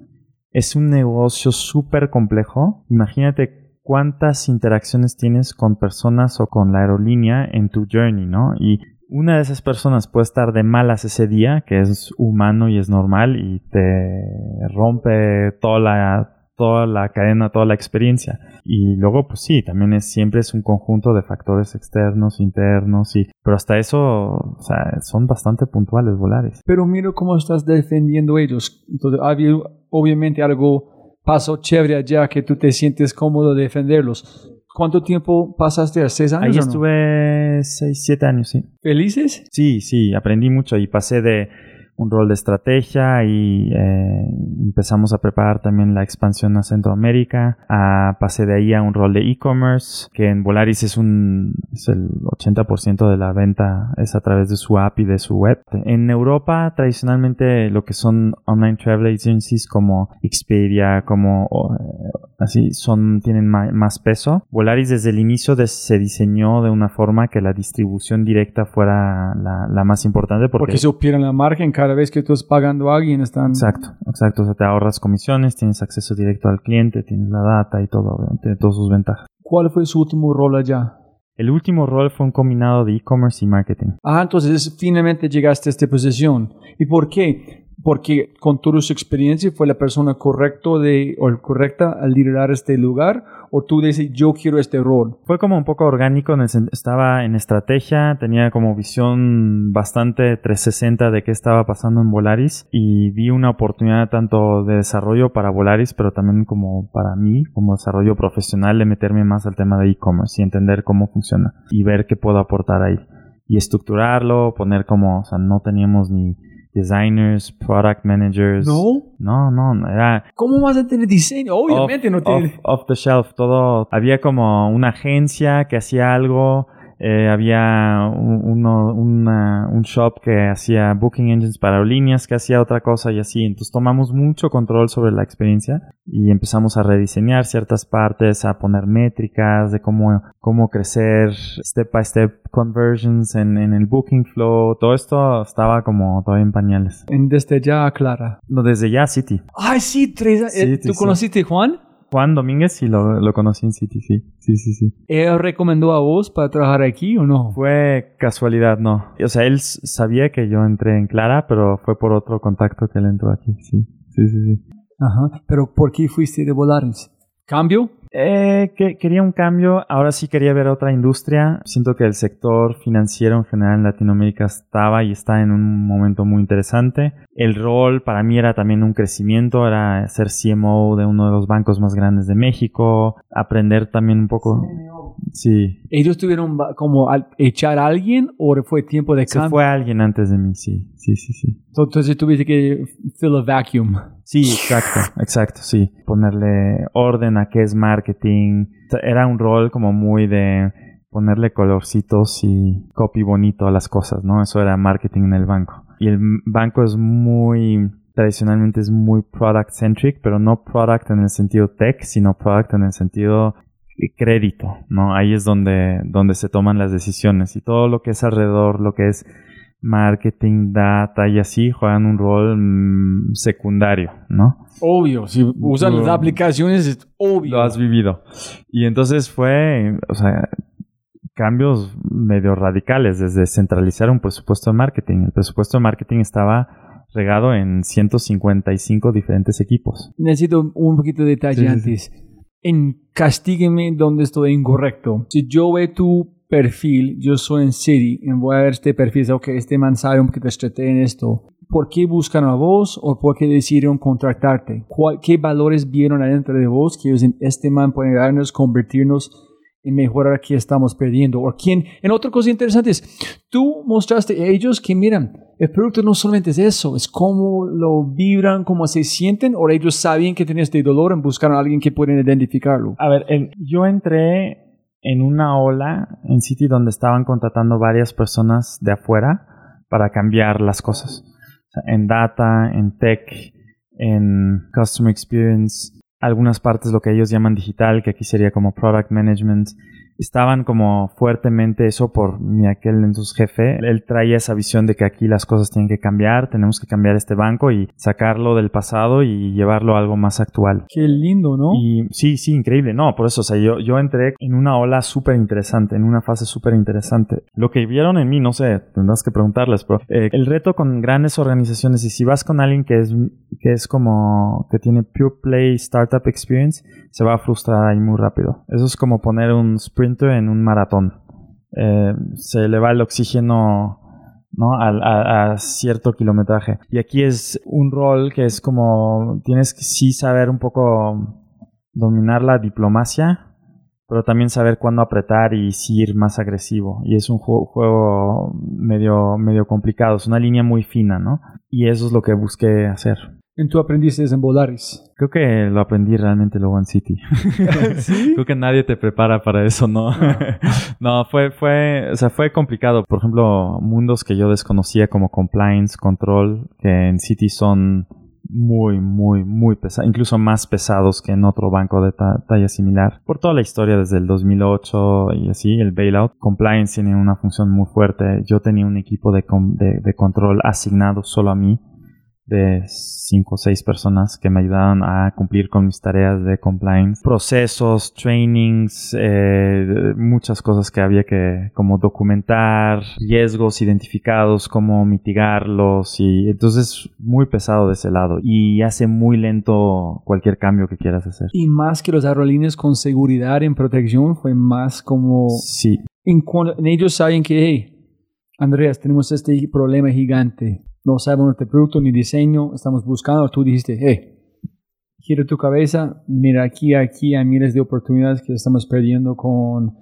es un negocio súper complejo. Imagínate cuántas interacciones tienes con personas o con la aerolínea en tu journey, ¿no? Y una de esas personas puede estar de malas ese día, que es humano y es normal, y te rompe toda la, toda la cadena, toda la experiencia. Y luego, pues sí, también es, siempre es un conjunto de factores externos, internos, y, pero hasta eso, o sea, son bastante puntuales volares. Pero mira cómo estás defendiendo ellos. Entonces, había obviamente algo pasó chévere allá que tú te sientes cómodo de defenderlos. ¿Cuánto tiempo pasaste? ¿Seis años? Ahí o no? estuve 6, 7 años, sí. ¿Felices? Sí, sí, aprendí mucho y pasé de un rol de estrategia y eh, empezamos a preparar también la expansión a Centroamérica. Ah, pasé de ahí a un rol de e-commerce, que en Volaris es un es el 80% de la venta es a través de su app y de su web. En Europa, tradicionalmente lo que son online travel agencies como Expedia, como eh, así son tienen más peso. Volaris desde el inicio de- se diseñó de una forma que la distribución directa fuera la, la más importante porque, Porque supieron la marca en cada vez que tú estás pagando a alguien están... Exacto, exacto. O sea, te ahorras comisiones, tienes acceso directo al cliente, tienes la data y todo, tiene todas sus ventajas. ¿Cuál fue su último rol allá? El último rol fue un combinado de e-commerce y marketing. Ah, entonces finalmente llegaste a esta posición. ¿Y por qué? Porque con toda su experiencia fue la persona correcta de, o correcta al liderar este lugar, o tú dices, yo quiero este rol. Fue como un poco orgánico, estaba en estrategia, tenía como visión bastante 360 de qué estaba pasando en Volaris y vi una oportunidad tanto de desarrollo para Volaris, pero también como para mí, como desarrollo profesional, de meterme más al tema de e-commerce y entender cómo funciona y ver qué puedo aportar ahí. Y estructurarlo, poner como, o sea, no teníamos ni designers, product managers. ¿No? No, no, no, era ¿Cómo vas a tener diseño? Obviamente no off, tiene... off- off the shelf, todo. Había como una agencia que hacía algo. Eh, había un, uno- una- un shop que hacía booking engines para aerolíneas, que hacía otra cosa y así. Entonces tomamos mucho control sobre la experiencia y empezamos a rediseñar ciertas partes, a poner métricas de cómo, cómo crecer step by step conversions en, en el booking flow. Todo esto estaba como todavía en pañales. Desde ya, Clara. No, desde ya City. Ay, sí, tres. Eh, sí, ¿Tú sí. conociste a Juan? Juan Domínguez sí lo, lo conocí en City, sí. Sí, sí, sí. ¿Él recomendó a vos para trabajar aquí o no? Fue casualidad, no. O sea, él sabía que yo entré en Clara, pero fue por otro contacto que él entró aquí, sí. Sí, sí, sí. Ajá. Pero ¿por qué fuiste de Volaris? ¿Cambio? Eh, que, quería un cambio, ahora sí quería ver otra industria. Siento que el sector financiero en general en Latinoamérica estaba y está en un momento muy interesante. El rol para mí era también un crecimiento, era ser CMO de uno de los bancos más grandes de México, aprender también un poco. Sí, ¿Ellos tuvieron como al- echar a alguien o fue tiempo de se cambio? fue alguien antes de mí, sí, sí, sí, sí. Entonces tuviste que fill a vacuum. Sí, exacto, exacto, sí. Ponerle orden a qué es marketing. Era un rol como muy de ponerle colorcitos y copy bonito a las cosas, ¿no? Eso era marketing en el banco. Y el banco es muy, tradicionalmente es muy product centric, pero no product en el sentido tech, sino product en el sentido crédito, ¿no? Ahí es donde, donde se toman las decisiones y todo lo que es alrededor, lo que es marketing, data y así juegan un rol mm, secundario, ¿no? Obvio, si usan las aplicaciones es obvio. Lo has vivido. Y entonces fue, o sea, cambios medio radicales, desde centralizar un presupuesto de marketing. El presupuesto de marketing estaba regado en 155 diferentes equipos. Necesito un poquito de detalle Sí, sí, sí. antes. En castígueme donde estoy incorrecto. Si yo veo tu perfil, yo soy en City, y voy a ver este perfil, ok, este man sabe un poquito estrategia en esto. ¿Por qué buscan a vos o por qué decidieron contratarte? ¿Cuál- ¿Qué valores vieron adentro de vos que dicen, este man puede ayudarnos, convertirnos y mejorar que estamos perdiendo? O quién, en otra cosa interesante es, tú mostraste a ellos que, miran, el producto no solamente es eso, es cómo lo vibran, cómo se sienten, o ellos sabían que tenías este dolor en buscar a alguien que pueden identificarlo. A ver, yo entré en una ola en City donde estaban contratando varias personas de afuera para cambiar las cosas. En data, en tech, en customer experience, algunas partes lo que ellos llaman digital, que aquí sería como product management. Estaban como fuertemente eso por mi aquel entonces jefe. Él traía esa visión de que aquí las cosas tienen que cambiar, tenemos que cambiar este banco y sacarlo del pasado y llevarlo a algo más actual. Qué lindo, ¿no? Y sí, sí, increíble. No, por eso, o sea, yo, yo entré en una ola súper interesante, en una fase súper interesante. Lo que vieron en mí, no sé, tendrás que preguntarles, pero eh, el reto con grandes organizaciones, y si vas con alguien que es, que es como, que tiene pure play startup experience, se va a frustrar ahí muy rápido. Eso es como poner un en un maratón. Eh, se le va el oxígeno ¿no? A, a- a cierto kilometraje. Y aquí es un rol que es como tienes que sí saber un poco dominar la diplomacia, pero también saber cuándo apretar y sí ir más agresivo. Y es un juego, juego medio, medio complicado, es una línea muy fina, ¿no? Y eso es lo que busqué hacer. En tu aprendiste en Volaris. Creo que lo aprendí realmente en City. Creo que nadie te prepara para eso, ¿no? no, fue, fue, o sea, fue complicado. Por ejemplo, mundos que yo desconocía como compliance, control, que en City son muy, muy, muy pesados, incluso más pesados que en otro banco de ta- talla similar. Por toda la historia desde el 2008 y así, el bailout, compliance tiene una función muy fuerte. Yo tenía un equipo de, com- de, de control asignado solo a mí de cinco o seis personas que me ayudaron a cumplir con mis tareas de compliance, procesos, trainings, eh, muchas cosas que había que como documentar, riesgos identificados, cómo mitigarlos y entonces muy pesado de ese lado y hace muy lento cualquier cambio que quieras hacer. Y más que los aerolíneas con seguridad en protección, fue más como... Sí, En cuando en ellos saben que, hey, Andreas, tenemos este problema gigante. No sabemos nuestro producto ni diseño, estamos buscando. Tú dijiste, hey, gira tu cabeza, mira aquí, aquí hay miles de oportunidades que estamos perdiendo con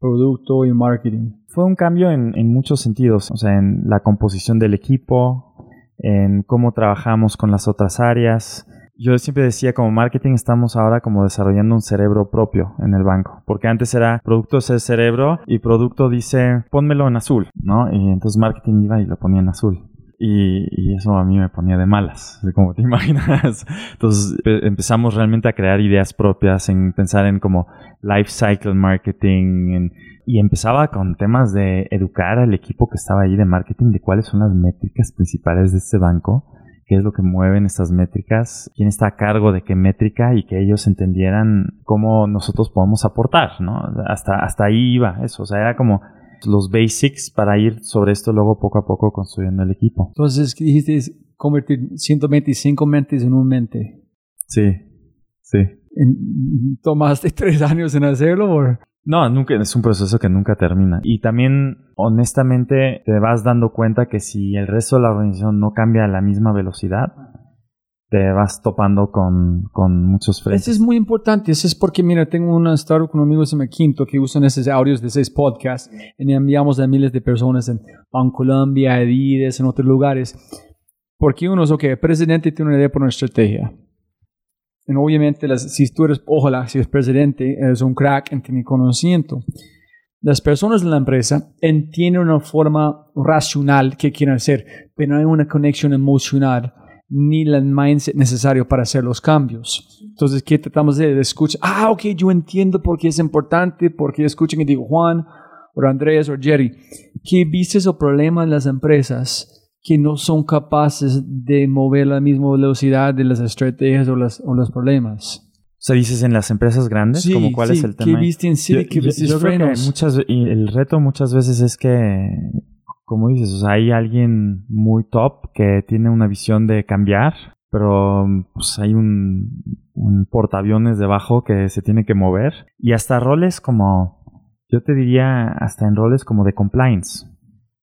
producto y marketing. Fue un cambio en, en muchos sentidos, o sea, en la composición del equipo, en cómo trabajamos con las otras áreas yo siempre decía como marketing estamos ahora como desarrollando un cerebro propio en el banco, porque antes era producto es el cerebro y producto dice pónmelo en azul, ¿no? Y entonces marketing iba y lo ponía en azul. Y, eso a mí me ponía de malas, como te imaginas. Entonces empezamos realmente a crear ideas propias, en pensar en como life cycle marketing, y empezaba con temas de educar al equipo que estaba ahí de marketing de cuáles son las métricas principales de este banco, qué es lo que mueven estas métricas, quién está a cargo de qué métrica y que ellos entendieran cómo nosotros podemos aportar, ¿no? Hasta, hasta ahí iba eso, o sea, era como los basics para ir sobre esto luego poco a poco construyendo el equipo. Entonces, dijiste convertir 125 mentes en un mente. Sí, sí. ¿Tomaste tres años en hacerlo? O? No, nunca, es un proceso que nunca termina. Y también, honestamente, te vas dando cuenta que si el resto de la organización no cambia a la misma velocidad, te vas topando con, con muchos frentes. Eso es muy importante. Eso es porque, mira, tengo una startup con amigos en quinto que usan esos audios de seis podcasts y enviamos a miles de personas en Colombia, Adidas, en otros lugares. Porque uno es, ok, el presidente tiene una idea por una estrategia. Obviamente, las, si tú eres, ojalá, si eres presidente, eres un crack en tener conocimiento. Las personas de la empresa entienden una forma racional que quieren hacer, pero no hay una conexión emocional ni el mindset necesario para hacer los cambios. Entonces, ¿qué tratamos de, escuchar? Ah, ok, yo entiendo por qué es importante, porque escuchen y digo Juan, o Andrés, o Jerry, ¿qué viste el problema en las empresas que no son capaces de mover la misma velocidad de las estrategias o, las, o los problemas? O sea, dices en las empresas grandes, sí, como cuál es el tema. ¿Qué viste en City? ¿Qué viste en muchas, y el reto muchas veces es que como dices, o sea, hay alguien muy top que tiene una visión de cambiar, pero pues hay un, un portaaviones debajo que se tiene que mover. Y hasta roles como, yo te diría, hasta en roles como de compliance,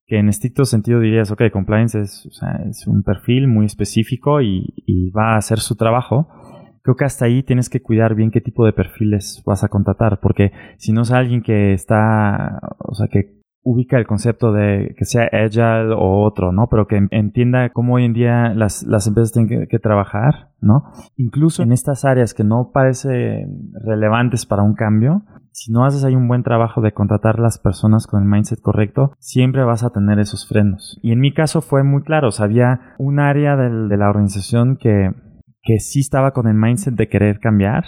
que en estricto sentido dirías, ok, compliance es, o sea, es un perfil muy específico y, y va a hacer su trabajo creo que hasta ahí tienes que cuidar bien qué tipo de perfiles vas a contratar, porque si no es alguien que está, o sea, que ubica el concepto de que sea agile o otro, ¿no? Pero que entienda cómo hoy en día las, las empresas tienen que, trabajar, ¿no? Incluso en estas áreas que no parecen relevantes para un cambio, si no haces ahí un buen trabajo de contratar las personas con el mindset correcto, siempre vas a tener esos frenos. Y en mi caso fue muy claro, o sea, había un área de la organización que, que sí estaba con el mindset de querer cambiar,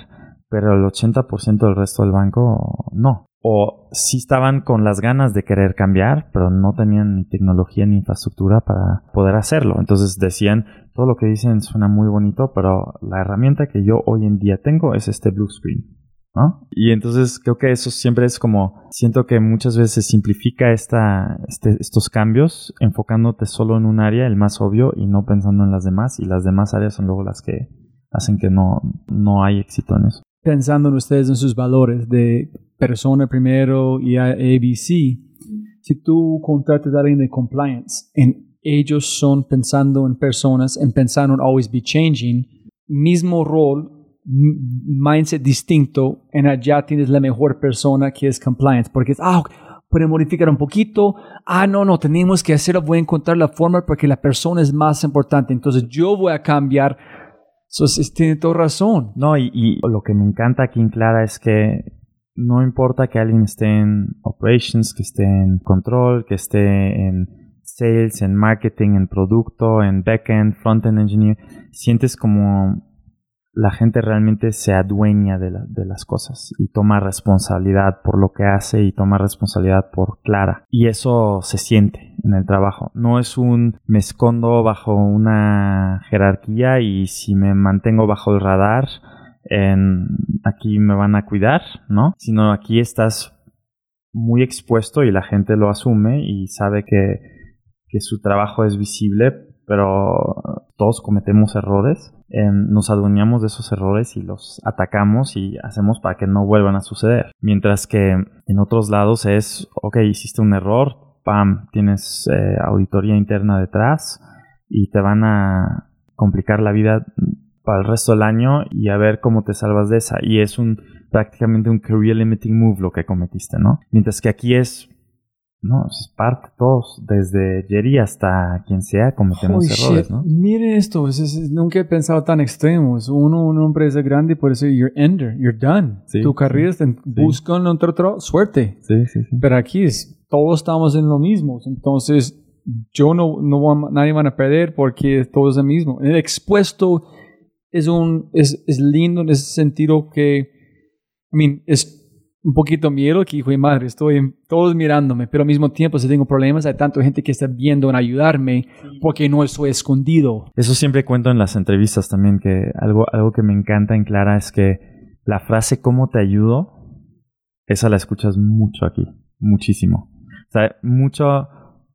pero el 80% del resto del banco no o sí estaban con las ganas de querer cambiar, pero no tenían ni tecnología ni infraestructura para poder hacerlo. Entonces decían, todo lo que dicen suena muy bonito, pero la herramienta que yo hoy en día tengo es este blue screen. ¿No? Y entonces creo que eso siempre es como, siento que muchas veces simplifica esta, este, estos cambios enfocándote solo en un área, el más obvio, y no pensando en las demás, y las demás áreas son luego las que hacen que no, no hay éxito en eso. Pensando en ustedes en sus valores de persona primero y ABC, si tú contratas a alguien de compliance, en, ellos son pensando en personas, en pensando en always be changing, mismo rol, mindset distinto, en allá tienes la mejor persona que es compliance, porque es, ah, puede modificar un poquito, ah, no, no, tenemos que hacerlo, voy a encontrar la forma porque la persona es más importante, entonces yo voy a cambiar. Tiene toda razón. No, y, y lo que me encanta aquí en Clara es que no importa que alguien esté en operations, que esté en control, que esté en sales, en marketing, en producto, en backend, frontend engineer, sientes como la gente realmente se adueña de, de, las cosas y toma responsabilidad por lo que hace y toma responsabilidad por Clara. Y eso se siente en el trabajo. No es un me escondo bajo una jerarquía y si me mantengo bajo el radar, aquí me van a cuidar, ¿no? Sino aquí estás muy expuesto y la gente lo asume y sabe que, que su trabajo es visible, pero todos cometemos errores. Nos adueñamos de esos errores y los atacamos y hacemos para que no vuelvan a suceder. Mientras que en otros lados es, ok, hiciste un error, pam, tienes eh, auditoría interna detrás y te van a complicar la vida para el resto del año y a ver cómo te salvas de esa. Y es un prácticamente un career limiting move lo que cometiste, ¿no? Mientras que aquí es No, es parte, todos, desde Jerry hasta quien sea, cometemos Holy errores, shit. ¿no? Miren esto, es- es- nunca he pensado tan extremo. Es Uno, una empresa grande puede decir, you're ender, you're done. Sí, tu carrera está en, buscan otro suerte. Sí, sí, sí. Pero aquí es, todos estamos en lo mismo. Entonces, yo no, no nadie van a perder porque todo es lo mismo. El expuesto es un, es, es lindo en ese sentido que, I mean, es un poquito miedo que hijo de madre, estoy todos mirándome, pero al mismo tiempo si tengo problemas hay tanta gente que está viendo en ayudarme porque no estoy escondido. Eso siempre cuento en las entrevistas también, que algo, algo que me encanta en Clara es que la frase ¿cómo te ayudo? Esa la escuchas mucho aquí, muchísimo. O sea, mucho,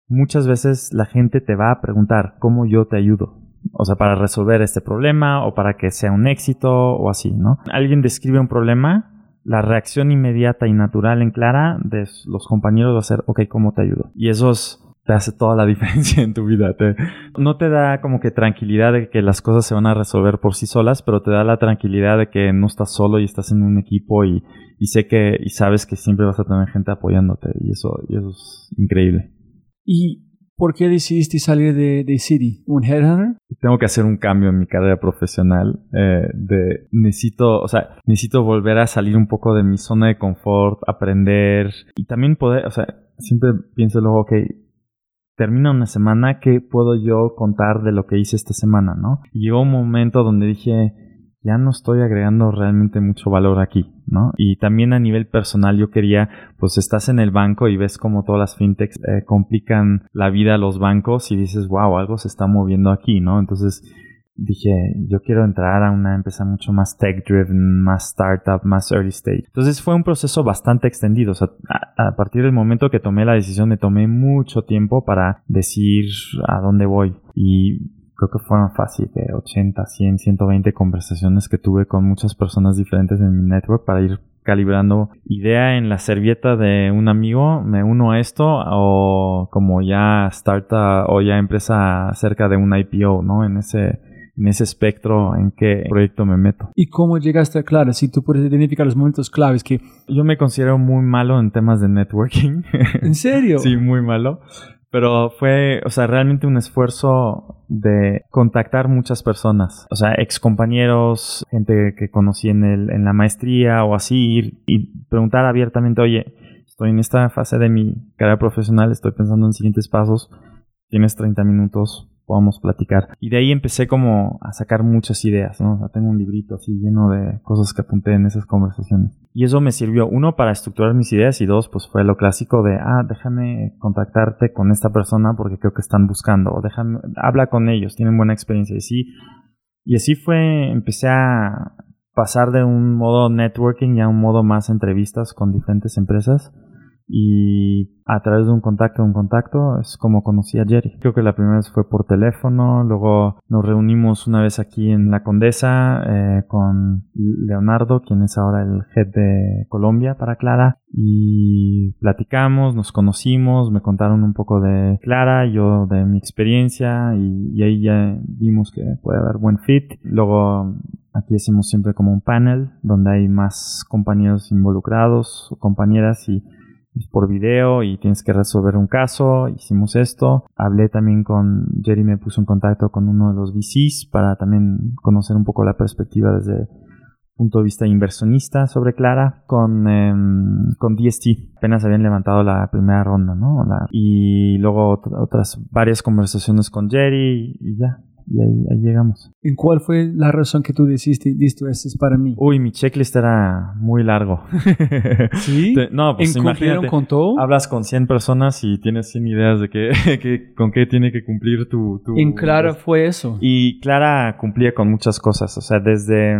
muchas veces la gente te va a preguntar ¿cómo yo te ayudo? O sea, para resolver este problema o para que sea un éxito o así, ¿no? Alguien describe un problema, la reacción inmediata y natural en Clara de los compañeros va a ser, ok, ¿cómo te ayudo? Y eso es- te hace toda la diferencia en tu vida. No te da como que tranquilidad de que las cosas se van a resolver por sí solas, pero te da la tranquilidad de que no estás solo y estás en un equipo y, y sé que y sabes que siempre vas a tener gente apoyándote y eso, y eso es increíble. ¿Y por qué decidiste salir de, de City? ¿Un headhunter? Tengo que hacer un cambio en mi carrera profesional. eh, necesito, o sea, necesito volver a salir un poco de mi zona de confort, aprender y también poder, o sea, siempre pienso luego, ok, termina una semana, ¿qué puedo yo contar de lo que hice esta semana, no? Y llegó un momento donde dije, ya no estoy agregando realmente mucho valor aquí, ¿no? Y también a nivel personal yo quería, pues estás en el banco y ves como todas las fintechs eh, complican la vida a los bancos y dices, wow, algo se está moviendo aquí, ¿no? Entonces dije, yo quiero entrar a una empresa mucho más tech-driven, más startup, más early stage. Entonces fue un proceso bastante extendido. O sea, a, a partir del momento que tomé la decisión, me tomé mucho tiempo para decir a dónde voy. Y creo que fueron fácil de 80, 100, 120 conversaciones que tuve con muchas personas diferentes en mi network para ir calibrando idea en la servilleta de un amigo, me uno a esto o como ya startup o ya empresa cerca de un IPO, ¿no? En ese en ese espectro en qué proyecto me meto. ¿Y cómo llegaste a Clara? Si tú puedes identificar los momentos claves que... Yo me considero muy malo en temas de networking. ¿En serio? sí, muy malo. Pero fue, o sea, realmente un esfuerzo de contactar muchas personas. O sea, ex compañeros, gente que conocí en, el, en la maestría o así, y preguntar abiertamente, oye, estoy en esta fase de mi carrera profesional, estoy pensando en siguientes pasos, tienes 30 minutos, podamos platicar. Y de ahí empecé como a sacar muchas ideas, ¿no? Tengo un librito así lleno de cosas que apunté en esas conversaciones. Y eso me sirvió, uno, para estructurar mis ideas y dos, pues fue lo clásico de, ah, déjame contactarte con esta persona porque creo que están buscando, o déjame, habla con ellos, tienen buena experiencia. Y sí, y así fue, empecé a pasar de un modo networking a un modo más entrevistas con diferentes empresas y a través de un contacto, un contacto, es como conocí a Jerry. Creo que la primera vez fue por teléfono, luego nos reunimos una vez aquí en La Condesa eh, con Leonardo, quien es ahora el head de Colombia para Clara, y platicamos, nos conocimos, me contaron un poco de Clara, yo de mi experiencia, y, y ahí ya vimos que puede haber buen fit. Luego Aquí hacemos siempre como un panel donde hay más compañeros involucrados o compañeras y por video y tienes que resolver un caso. Hicimos esto. Hablé también con Jerry, me puso en contacto con uno de los VCs para también conocer un poco la perspectiva desde punto de vista inversionista sobre Clara con, eh, con DST. Apenas habían levantado la primera ronda, ¿no? La, y luego ot otras varias conversaciones con Jerry y ya. Y ahí, ahí, llegamos. ¿En cuál fue la razón que tú decidiste, listo, este es para mí? Uy, mi checklist era muy largo. ¿Sí? Te, no, pues imagínate. con todo? Hablas con 100 personas y tienes 100 ideas de que, que con qué tiene que cumplir tu... tu en Clara fue eso. Y Clara cumplía con muchas cosas. O sea, desde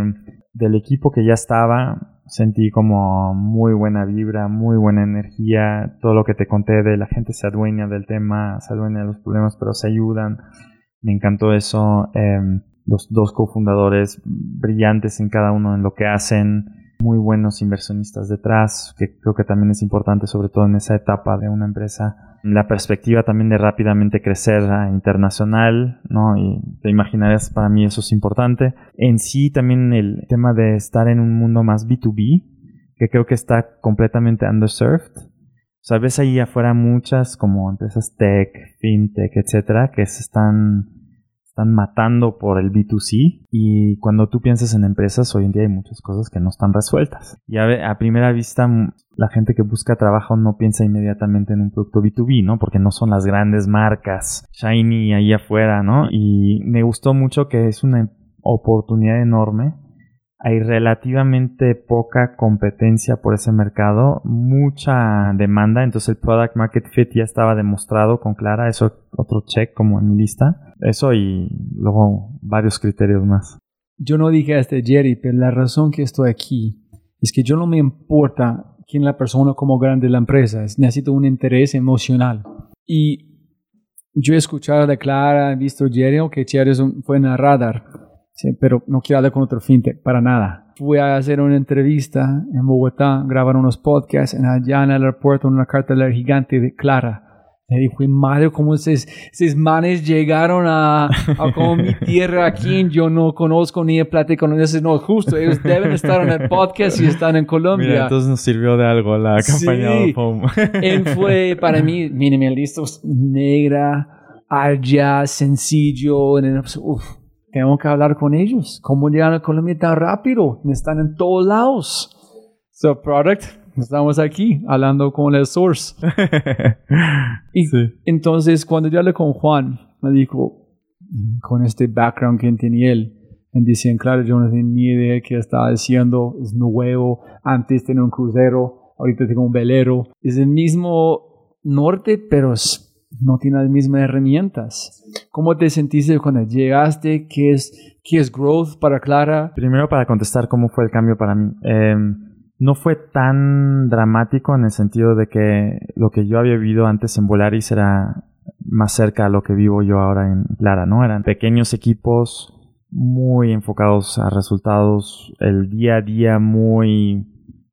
del equipo que ya estaba, sentí como muy buena vibra, muy buena energía. Todo lo que te conté de la gente se adueña del tema, se adueña de los problemas, pero se ayudan. Me encantó eso. Eh, los dos cofundadores brillantes en cada uno en lo que hacen. Muy buenos inversionistas detrás, que creo que también es importante, sobre todo en esa etapa de una empresa. La perspectiva también de rápidamente crecer a internacional, ¿no? Y te imaginarás, para mí eso es importante. En sí, también el tema de estar en un mundo más B2B, que creo que está completamente underserved. O sea, ves ahí afuera muchas como empresas tech, fintech, etcétera, que se están, están matando por el B2C. Y cuando tú piensas en empresas, hoy en día hay muchas cosas que no están resueltas. Y a, a primera vista, la gente que busca trabajo no piensa inmediatamente en un producto B2B, ¿no? Porque no son las grandes marcas shiny ahí afuera, ¿no? Y me gustó mucho que es una oportunidad enorme hay relativamente poca competencia por ese mercado, mucha demanda, entonces el product market fit ya estaba demostrado con Clara, eso otro check como en mi lista, eso y luego varios criterios más. Yo no dije este Jerry, pero la razón que estoy aquí es que yo no me importa quién la persona como grande la empresa, necesito un interés emocional. Y yo he escuchado de Clara, he visto Jerry, que Jerry fue en el radar Sí, pero no quiero hablar con otro fintech, para nada. Fui a hacer una entrevista en Bogotá, grabar unos podcasts, en allá en el aeropuerto, una cartelera gigante de Clara. Le dije, madre, ¿cómo esos, esos manes llegaron a, a como mi tierra aquí? Yo no conozco ni he platicado con ellos. No, justo, ellos deben estar en el podcast y están en Colombia. Mira, entonces nos sirvió de algo la campaña sí. de Home. Él fue, para mí, minimalista, negra, allá, sencillo, uf, tengo que hablar con ellos. ¿Cómo llegan a Colombia tan rápido? Están en todos lados. So, product, estamos aquí hablando con el source. y sí. entonces, cuando yo hablé con Juan, me dijo, con este background que tenía él, me decían, claro, yo no tenía ni idea de qué estaba haciendo, es nuevo, antes tenía un crucero, ahorita tengo un velero. Es el mismo norte, pero es no tiene las mismas herramientas. ¿Cómo te sentiste cuando llegaste? ¿Qué es, qué es growth para Clara? Primero para contestar cómo fue el cambio para mí. Eh, no fue tan dramático en el sentido de que lo que yo había vivido antes en Volaris era más cerca a lo que vivo yo ahora en Clara, ¿no? Eran pequeños equipos muy enfocados a resultados, el día a día muy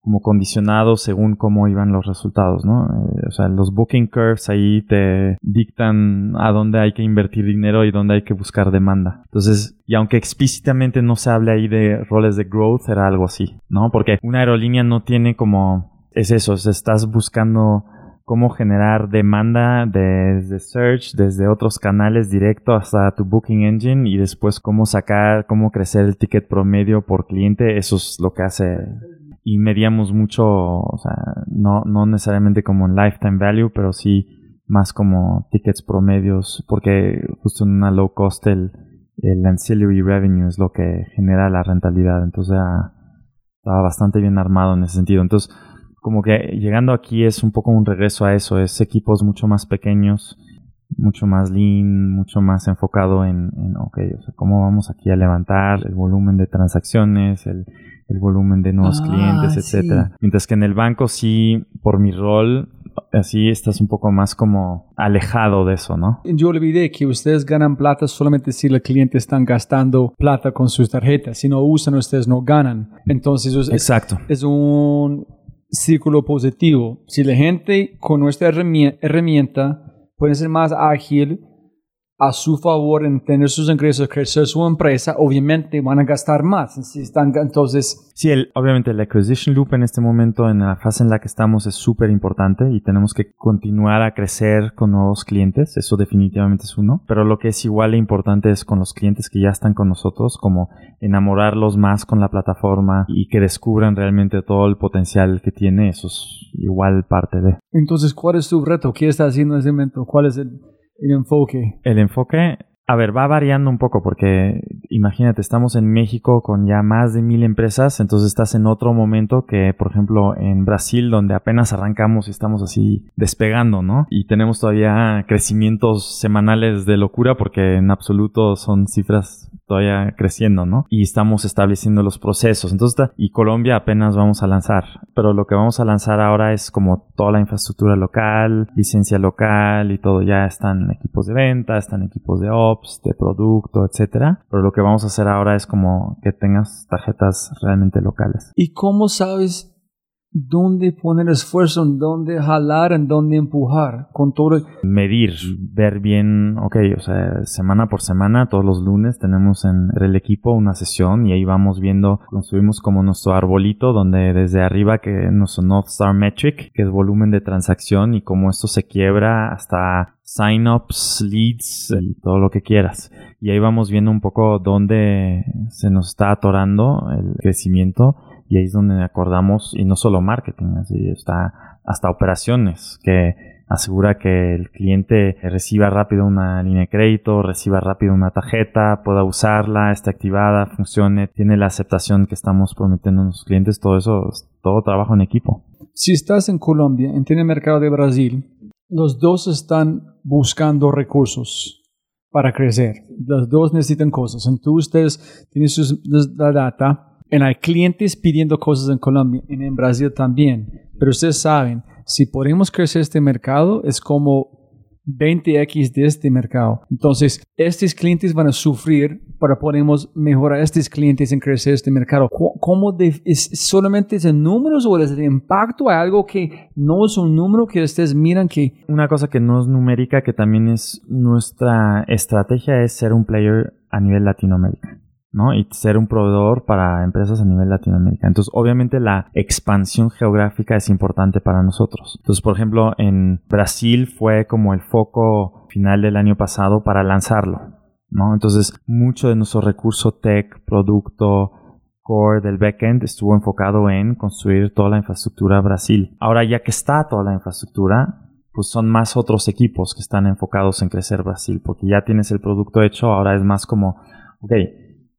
como condicionados según cómo iban los resultados, ¿no? Eh, o sea, los booking curves ahí te dictan a dónde hay que invertir dinero y dónde hay que buscar demanda. Entonces, y aunque explícitamente no se hable ahí de roles de growth, era algo así, ¿no? Porque una aerolínea no tiene como, es eso, estás buscando cómo generar demanda desde search, desde otros canales directo hasta tu booking engine y después cómo sacar, cómo crecer el ticket promedio por cliente, eso es lo que hace y medíamos mucho, o sea, no, no necesariamente como en lifetime value, pero sí más como tickets promedios, porque justo en una low cost el, ancillary revenue es lo que genera la rentabilidad, entonces estaba bastante bien armado en ese sentido. Entonces, como que llegando aquí es un poco un regreso a eso, es equipos mucho más pequeños, mucho más lean, mucho más enfocado en, en ok, o sea, cómo vamos aquí a levantar el volumen de transacciones, el, el volumen de nuevos Ah, clientes, sí. etcétera. Mientras que en el banco sí, por mi rol, así estás un poco más como alejado de eso, ¿no? Yo olvidé que ustedes ganan plata solamente si los clientes están gastando plata con sus tarjetas. Si no usan, ustedes no ganan. Entonces, es, Exacto. es un círculo positivo. Si la gente con nuestra herrami- herramienta puede ser más ágil a su favor en tener sus ingresos, crecer su empresa, obviamente van a gastar más. Si están, entonces, Sí, el, obviamente el acquisition loop en este momento, en la fase en la que estamos, es súper importante y tenemos que continuar a crecer con nuevos clientes. Eso definitivamente es uno. Pero lo que es igual de importante es con los clientes que ya están con nosotros, como enamorarlos más con la plataforma y que descubran realmente todo el potencial que tiene. Eso es igual parte de. entonces, ¿cuál es tu reto? ¿Qué estás haciendo en ese momento? ¿Cuál es el, el enfoque? El enfoque, a ver, va variando un poco porque imagínate, estamos en México con ya más de mil empresas, entonces estás en otro momento que, por ejemplo, en Brasil, donde apenas arrancamos y estamos así despegando, ¿no? Y tenemos todavía crecimientos semanales de locura porque en absoluto son cifras todavía creciendo, ¿no? Y estamos estableciendo los procesos. Entonces, y Colombia apenas vamos a lanzar, pero lo que vamos a lanzar ahora es como toda la infraestructura local, licencia local y todo. Ya están equipos de venta, están equipos de de producto, etcétera. Pero lo que vamos a hacer ahora es como que tengas tarjetas realmente locales. ¿Y cómo sabes dónde poner esfuerzo, en dónde jalar, en dónde empujar, con todo. Medir, ver bien, ok, o sea, semana por semana, todos los lunes tenemos en el equipo una sesión y ahí vamos viendo, construimos como nuestro arbolito donde desde arriba que nuestro North Star Metric, que es volumen de transacción y cómo esto se quiebra hasta sign-ups, leads y todo lo que quieras. Y ahí vamos viendo un poco dónde se nos está atorando el crecimiento y ahí es donde acordamos, y no solo marketing, así está hasta operaciones, que asegura que el cliente reciba rápido una línea de crédito, reciba rápido una tarjeta, pueda usarla, esté activada, funcione, tiene la aceptación que estamos prometiendo a nuestros clientes, todo eso, todo trabajo en equipo. Si estás en Colombia, en el mercado de Brasil, los dos están buscando recursos para crecer. Los dos necesitan cosas. Entonces, ustedes tienen sus, la data, hay clientes pidiendo cosas en Colombia y en Brasil también. Pero ustedes saben, si podemos crecer este mercado, es como 20x de este mercado. Entonces, estos clientes van a sufrir para podemos mejorar a estos clientes en crecer este mercado. ¿Cómo es solamente es números o es el impacto? ¿Hay algo que no es un número que ustedes miran que... Una cosa que no es numérica, que también es nuestra estrategia, es ser un player a nivel Latinoamérica. ¿No? Y ser un proveedor para empresas a nivel Latinoamérica. Entonces, obviamente la expansión geográfica es importante para nosotros. Entonces, por ejemplo, en Brasil fue como el foco final del año pasado para lanzarlo, ¿no? Entonces, mucho de nuestro recurso tech, producto, core del backend estuvo enfocado en construir toda la infraestructura Brasil. Ahora, ya que está toda la infraestructura, pues son más otros equipos que están enfocados en crecer Brasil, porque ya tienes el producto hecho, ahora es más como, ok,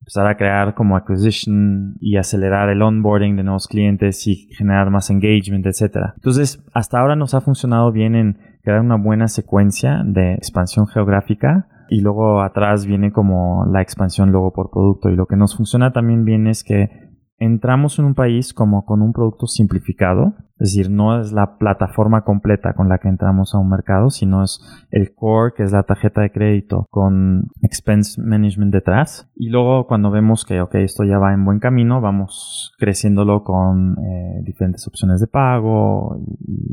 empezar a crear como acquisition y acelerar el onboarding de nuevos clientes y generar más engagement, etc. Entonces, hasta ahora nos ha funcionado bien en crear una buena secuencia de expansión geográfica y luego atrás viene como la expansión luego por producto y lo que nos funciona también bien es que entramos en un país como con un producto simplificado, es decir, no es la plataforma completa con la que entramos a un mercado, sino es el core, que es la tarjeta de crédito con expense management detrás. Y luego cuando vemos que, ok, esto ya va en buen camino, vamos creciéndolo con eh, diferentes opciones de pago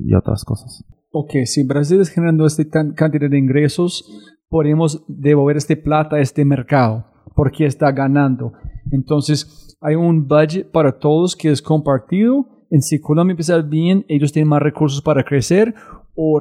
y, otras cosas. Ok, si Brasil es generando esta cantidad de ingresos, podemos devolver este plata a este mercado porque está ganando. Entonces, hay un budget para todos que es compartido. En si Colombia empieza bien, ellos tienen más recursos para crecer. O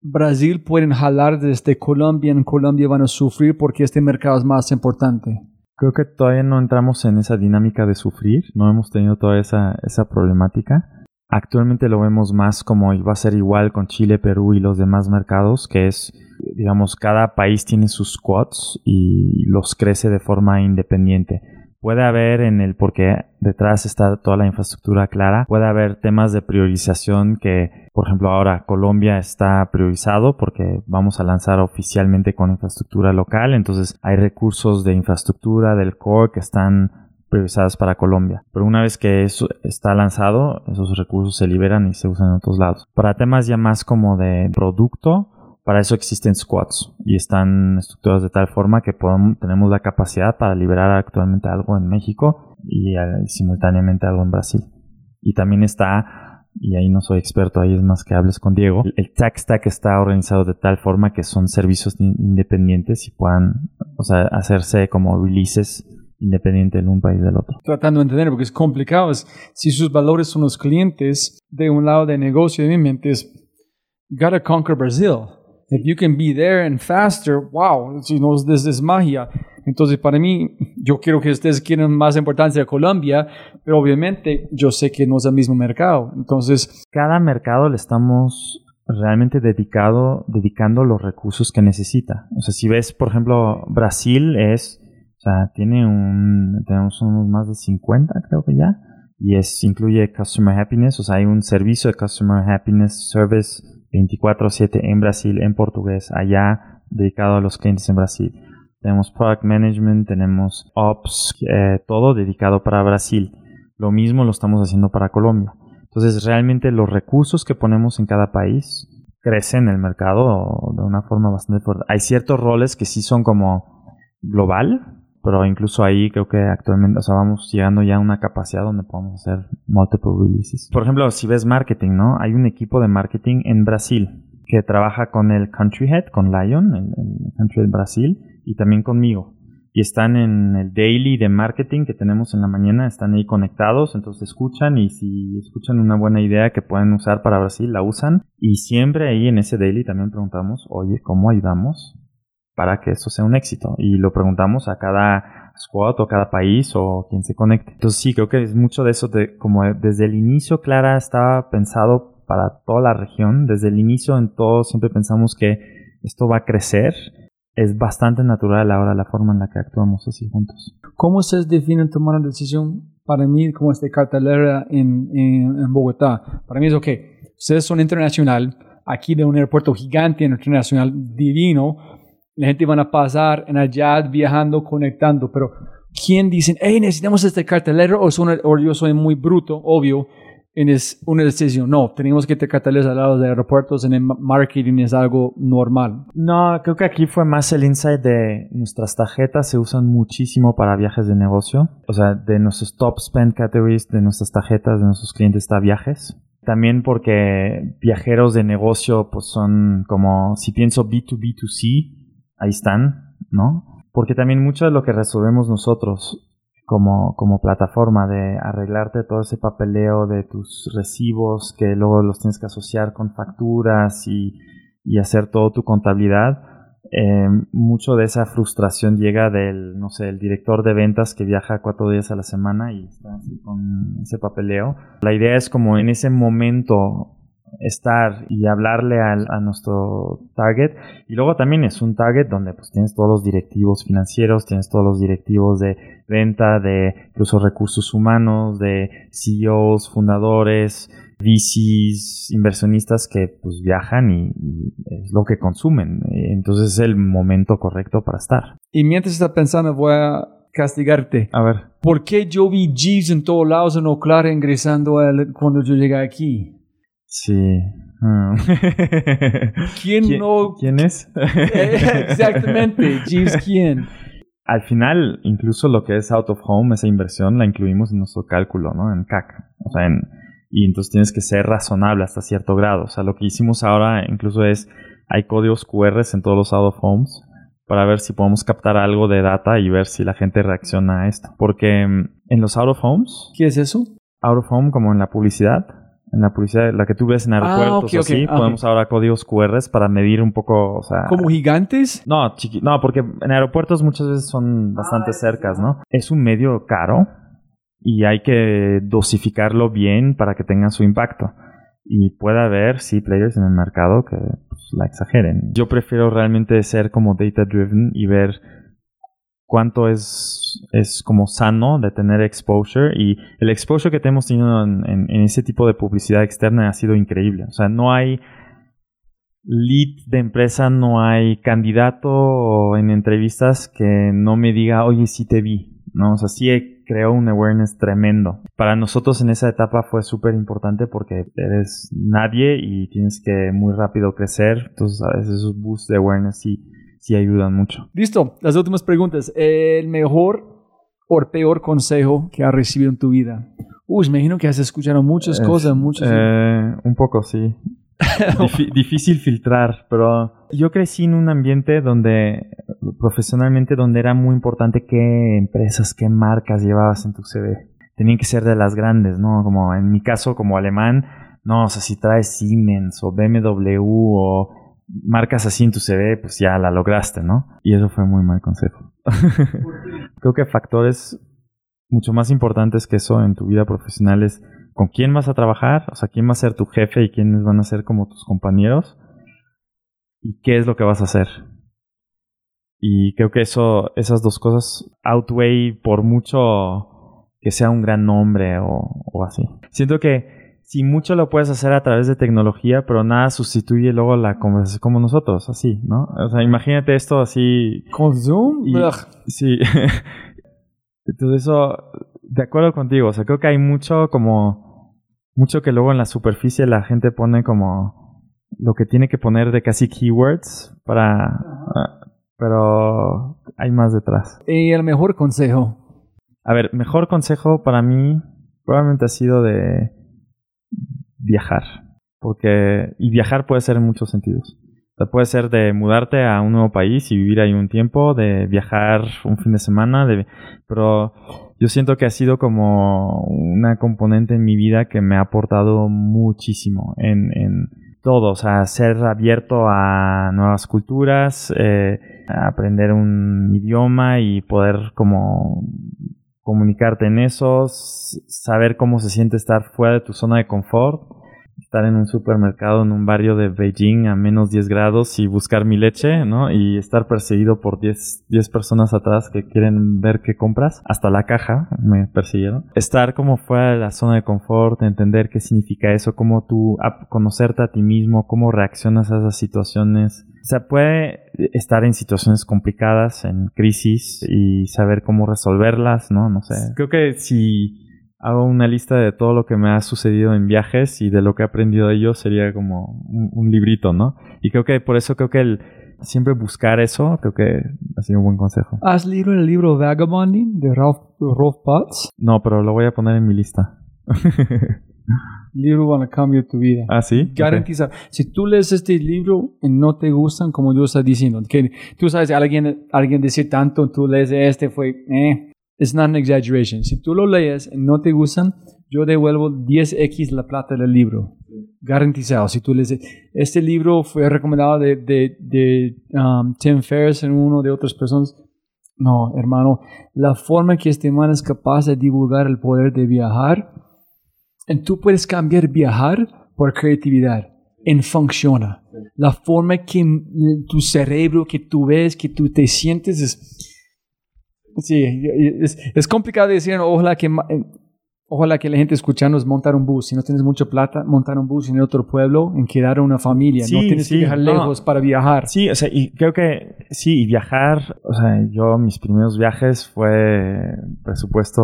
Brasil pueden jalar desde Colombia. En Colombia van a sufrir porque este mercado es más importante. Creo que todavía no entramos en esa dinámica de sufrir. No hemos tenido toda esa, esa problemática. Actualmente lo vemos más como iba a ser igual con Chile, Perú y los demás mercados, que es, digamos, cada país tiene sus squads y los crece de forma independiente puede haber en el porque detrás está toda la infraestructura clara, puede haber temas de priorización que, por ejemplo, ahora Colombia está priorizado porque vamos a lanzar oficialmente con infraestructura local, entonces hay recursos de infraestructura del core que están priorizados para Colombia. Pero una vez que eso está lanzado, esos recursos se liberan y se usan en otros lados. Para temas ya más como de producto, para eso existen squads y están estructurados de tal forma que podemos, tenemos la capacidad para liberar actualmente algo en México y, eh, simultáneamente algo en Brasil. Y también está, y ahí no soy experto, ahí es más que hables con Diego, el tech stack está organizado de tal forma que son servicios independientes y puedan o sea, hacerse como releases independiente en un país del otro. Tratando de entender, porque es complicado, si sus valores son los clientes, de un lado de negocio de mi mente es, gotta conquer Brazil If you can be there and faster, wow, si no, es, es magia. Entonces, para mí, yo quiero que ustedes quieran más importancia a Colombia, pero obviamente yo sé que no es el mismo mercado. Entonces, cada mercado le estamos realmente dedicado, dedicando los recursos que necesita. O sea, si ves, por ejemplo, Brasil es, o sea, tiene un, tenemos unos más de 50, creo que ya, y es, incluye Customer Happiness, o sea, hay un servicio de Customer Happiness Service 24/7 en Brasil, en portugués, allá dedicado a los clientes en Brasil. Tenemos Product Management, tenemos Ops, eh, todo dedicado para Brasil. Lo mismo lo estamos haciendo para Colombia. Entonces, realmente los recursos que ponemos en cada país crecen en el mercado de una forma bastante fuerte. Hay ciertos roles que sí son como global, pero incluso ahí creo que actualmente, o sea, vamos llegando ya a una capacidad donde podemos hacer multiple releases. Por ejemplo, si ves marketing, ¿no? Hay un equipo de marketing en Brasil que trabaja con el Country Head, con Lion, el, el Country de Brasil, y también conmigo. Y están en el daily de marketing que tenemos en la mañana, están ahí conectados, entonces escuchan y si escuchan una buena idea que pueden usar para Brasil, la usan. Y siempre ahí en ese daily también preguntamos, oye, ¿cómo ayudamos para que eso sea un éxito? Y lo preguntamos a cada squad o cada país o quien se conecte. Entonces sí, creo que es mucho de eso, de, como desde el inicio Clara estaba pensado para toda la región. Desde el inicio en todo siempre pensamos que esto va a crecer es bastante natural ahora la forma en la que actuamos así juntos. ¿Cómo ustedes definen tomar una decisión para mí como este cartelera en, Bogotá? Para mí es ok, ustedes son internacional, aquí de un aeropuerto gigante internacional divino, la gente van a pasar en allá viajando, conectando, pero ¿quién dicen, hey, necesitamos este cartelero o, son, o yo soy muy bruto, obvio, en es una decisión. No, tenemos que te catalizar al lado de aeropuertos en el marketing es algo normal. No, creo que aquí fue más el insight de nuestras tarjetas se usan muchísimo para viajes de negocio. O sea, de nuestros top spend categories, de nuestras tarjetas, de nuestros clientes está viajes. También porque viajeros de negocio pues son como, si pienso B2B2C, ahí están, ¿no? Porque también mucho de lo que resolvemos nosotros como, como plataforma de arreglarte todo ese papeleo de tus recibos que luego los tienes que asociar con facturas y, y hacer todo tu contabilidad. Eh, mucho de esa frustración llega del, no sé, el director de ventas que viaja cuatro días a la semana y está así con ese papeleo. La idea es como en ese momento estar y hablarle al, a nuestro target. Y luego también es un target donde pues tienes todos los directivos financieros, tienes todos los directivos de venta, de incluso recursos humanos, de CEOs, fundadores, VCs, inversionistas que pues viajan y, y, es lo que consumen. Entonces es el momento correcto para estar. Y mientras estás pensando voy a castigarte. A ver. ¿Por qué yo vi Jeeves en todos lados en Oclara ingresando cuando yo llegué aquí? Sí. Mm. ¿Quién, ¿Quién, no? ¿Quién es? Exactamente. Jeeves, ¿quién? Al final, incluso lo que es out of home, esa inversión, la incluimos en nuestro cálculo, ¿no? En CAC. O sea, en, y entonces tienes que ser razonable hasta cierto grado. O sea, lo que hicimos ahora incluso es, hay códigos QR en todos los out of homes para ver si podemos captar algo de data y ver si la gente reacciona a esto. Porque en los out of homes... ¿Qué es eso? Out of home como en la publicidad en la publicidad, la que tú ves en aeropuertos ah, okay, así, okay, podemos okay. ahora códigos QR para medir un poco, o sea... ¿Como gigantes? No, chiqui no, porque en aeropuertos muchas veces son bastante ah, cercas, ¿no? Es un medio caro y hay que dosificarlo bien para que tenga su impacto. Y puede haber, sí, players en el mercado que pues, la exageren. Yo prefiero realmente ser como data driven y ver cuánto es, es como sano de tener exposure y el exposure que hemos tenido en, en, en, ese tipo de publicidad externa ha sido increíble. O sea, no hay lead de empresa, no hay candidato en entrevistas que no me diga, oye, sí te vi. ¿no? O sea, sí creó un awareness tremendo. Para nosotros en esa etapa fue súper importante porque eres nadie y tienes que muy rápido crecer. Entonces, a veces esos boosts de awareness sí sí ayudan mucho. Listo, las últimas preguntas. El mejor o peor consejo que has recibido en tu vida. Uy, me imagino que has escuchado muchas es, cosas, muchas. Eh, un poco, sí. Dif difícil filtrar, pero yo crecí en un ambiente donde, profesionalmente, donde era muy importante qué empresas, qué marcas llevabas en tu CV. Tenían que ser de las grandes, ¿no? Como en mi caso, como alemán, no, o sea, si traes Siemens o BMW o marcas así en tu CV, pues ya la lograste, ¿no? Y eso fue muy mal consejo. Creo que factores mucho más importantes que eso en tu vida profesional es con quién vas a trabajar, o sea, quién va a ser tu jefe y quiénes van a ser como tus compañeros y qué es lo que vas a hacer. Y creo que eso, esas dos cosas outweigh por mucho que sea un gran nombre o, o así. Siento que si mucho lo puedes hacer a través de tecnología, pero nada sustituye luego la conversación como nosotros, así, ¿no? O sea, imagínate esto así. ¿Con Zoom? Y, sí. Entonces eso, de acuerdo contigo, o sea, creo que hay mucho como, mucho que luego en la superficie la gente pone como lo que tiene que poner de casi keywords para, pero hay más detrás. Y el mejor consejo. A ver, mejor consejo para mí probablemente ha sido de viajar. Porque, y viajar puede ser en muchos sentidos. Puede ser de mudarte a un nuevo país y vivir ahí un tiempo, de viajar un fin de semana, de, pero yo siento que ha sido como una componente en mi vida que me ha aportado muchísimo en, en todo, o sea, ser abierto a nuevas culturas, eh, aprender un idioma y poder como comunicarte en eso, saber cómo se siente estar fuera de tu zona de confort estar en un supermercado en un barrio de Beijing a menos 10 grados y buscar mi leche, ¿no? Y estar perseguido por 10, 10 personas atrás que quieren ver qué compras. Hasta la caja me persiguieron. Estar como fuera de la zona de confort, entender qué significa eso, cómo tú conocerte a ti mismo, cómo reaccionas a esas situaciones. O sea, puede estar en situaciones complicadas, en crisis y saber cómo resolverlas, ¿no? No sé. Creo que si hago una lista de todo lo que me ha sucedido en viajes y de lo que he aprendido de ellos sería como un, librito, ¿no? Y creo que por eso creo que el siempre buscar eso, creo que ha sido un buen consejo. ¿Has leído el libro Vagabonding de Ralph, Rolf Potts? No, pero lo voy a poner en mi lista. libro va a cambiar tu vida. ¿Ah, sí? Garantiza. Si tú lees este libro y no te gustan, como yo estás diciendo, que tú sabes, alguien, alguien dice tanto, tú lees este, fue, eh, It's not an exaggeration. Si tú lo lees y no te gustan, yo devuelvo 10x la plata del libro. Garantizado. Si tú lees, este libro fue recomendado de, de, de um, Tim Ferriss en uno de otras personas. No, hermano, la forma que este man es capaz de divulgar el poder de viajar, tú puedes cambiar viajar por creatividad. En funciona. La forma que tu cerebro, que tú ves, que tú te sientes es Sí, es, es complicado decir, ojalá que, eh, ojalá que la gente escuchando es montar un bus. Si no tienes mucha plata, montar un bus en otro pueblo, en quedar una familia. no tienes que viajar lejos para viajar. Sí, o sea, y creo que sí, y viajar, o sea, yo mis primeros viajes fue presupuesto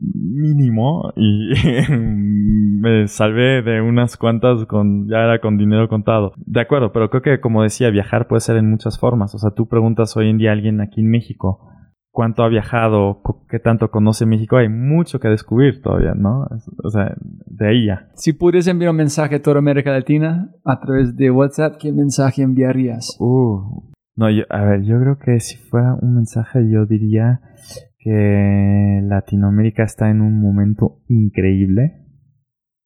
mínimo y me salvé de unas cuantas con ya era con dinero contado. De acuerdo, pero creo que como decía, viajar puede ser en muchas formas. O sea, tú preguntas hoy en día a alguien aquí en México, cuánto ha viajado, qué tanto conoce México, hay mucho que descubrir todavía, ¿no? O sea, de ahí ya. Si pudieras enviar un mensaje a toda América Latina a través de WhatsApp, ¿qué mensaje enviarías? Uh, no, a ver, yo creo que si fuera un mensaje, yo diría que Latinoamérica está en un momento increíble.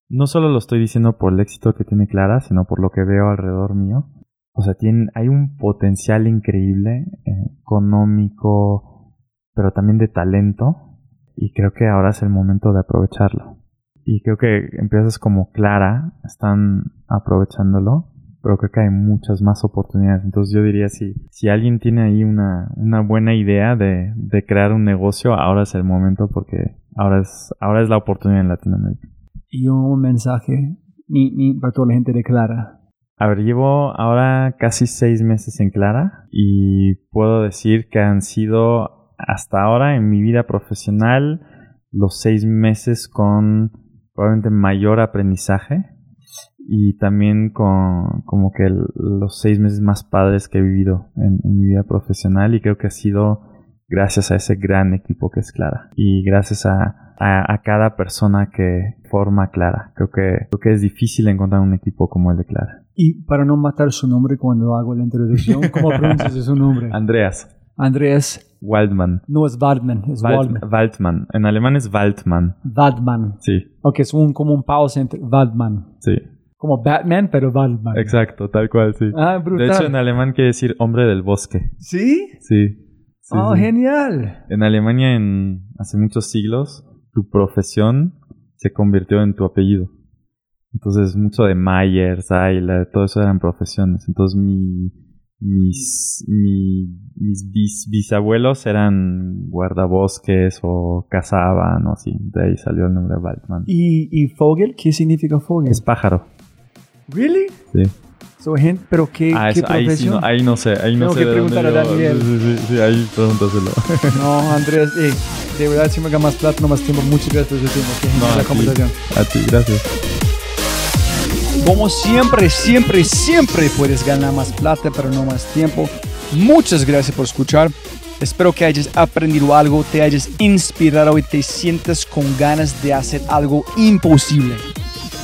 No solo lo estoy diciendo por el éxito que tiene Clara, sino por lo que veo alrededor mío. O sea, tiene, hay un potencial increíble, eh, económico, pero también de talento y creo que ahora es el momento de aprovecharlo. Y creo que empresas como Clara están aprovechándolo, pero creo que hay muchas más oportunidades. Entonces yo diría si, si alguien tiene ahí una, una buena idea de, de crear un negocio, ahora es el momento porque ahora es, ahora es la oportunidad en Latinoamérica. Y un mensaje para toda la gente de Clara. A ver, llevo ahora casi seis meses en Clara y puedo decir que han sido hasta ahora en mi vida profesional los seis meses con probablemente mayor aprendizaje y también con como que los seis meses más padres que he vivido en, mi vida profesional y creo que ha sido gracias a ese gran equipo que es Clara y gracias a, a, cada persona que forma Clara. Creo que, creo que es difícil encontrar un equipo como el de Clara. Y para no matar su nombre cuando hago la introducción, ¿cómo pronuncias su nombre? Andreas. Andreas Waldman. No es Waldman, es Waldman. Waldman. En alemán es Waldman. Waldman. Sí. Ok, es un, como un pausa entre Waldman. Sí. Como Batman, pero Waldman. Exacto, tal cual, sí. Ah, brutal. De hecho, en alemán quiere decir hombre del bosque. ¿Sí? Sí. oh, genial. En Alemania, en hace muchos siglos, tu profesión se convirtió en tu apellido. Entonces, mucho de Mayer, Zayla, todo eso eran profesiones. Entonces, mi mis, mis bisabuelos eran guardabosques o cazaban o así. De ahí salió el nombre de Waldman. ¿Y, ¿Y Fogel? ¿Qué significa Fogel? Es pájaro. ¿Really? Sí. So, gente, pero qué, ah, ¿qué ahí, sí no, ahí no sé, ahí no Tengo sé que de preguntar dónde a Daniel. Sí, sí, sí, ahí pregúntaselo. no, Andrés, eh, de verdad, si me más plata, no más tiempo. Muchas gracias por su tiempo. Que no, la conversación. A ti, gracias. Como siempre, siempre, siempre puedes ganar más plata, pero no más tiempo. Muchas gracias por escuchar. Espero que hayas aprendido algo, te hayas inspirado y te sientas con ganas de hacer algo imposible.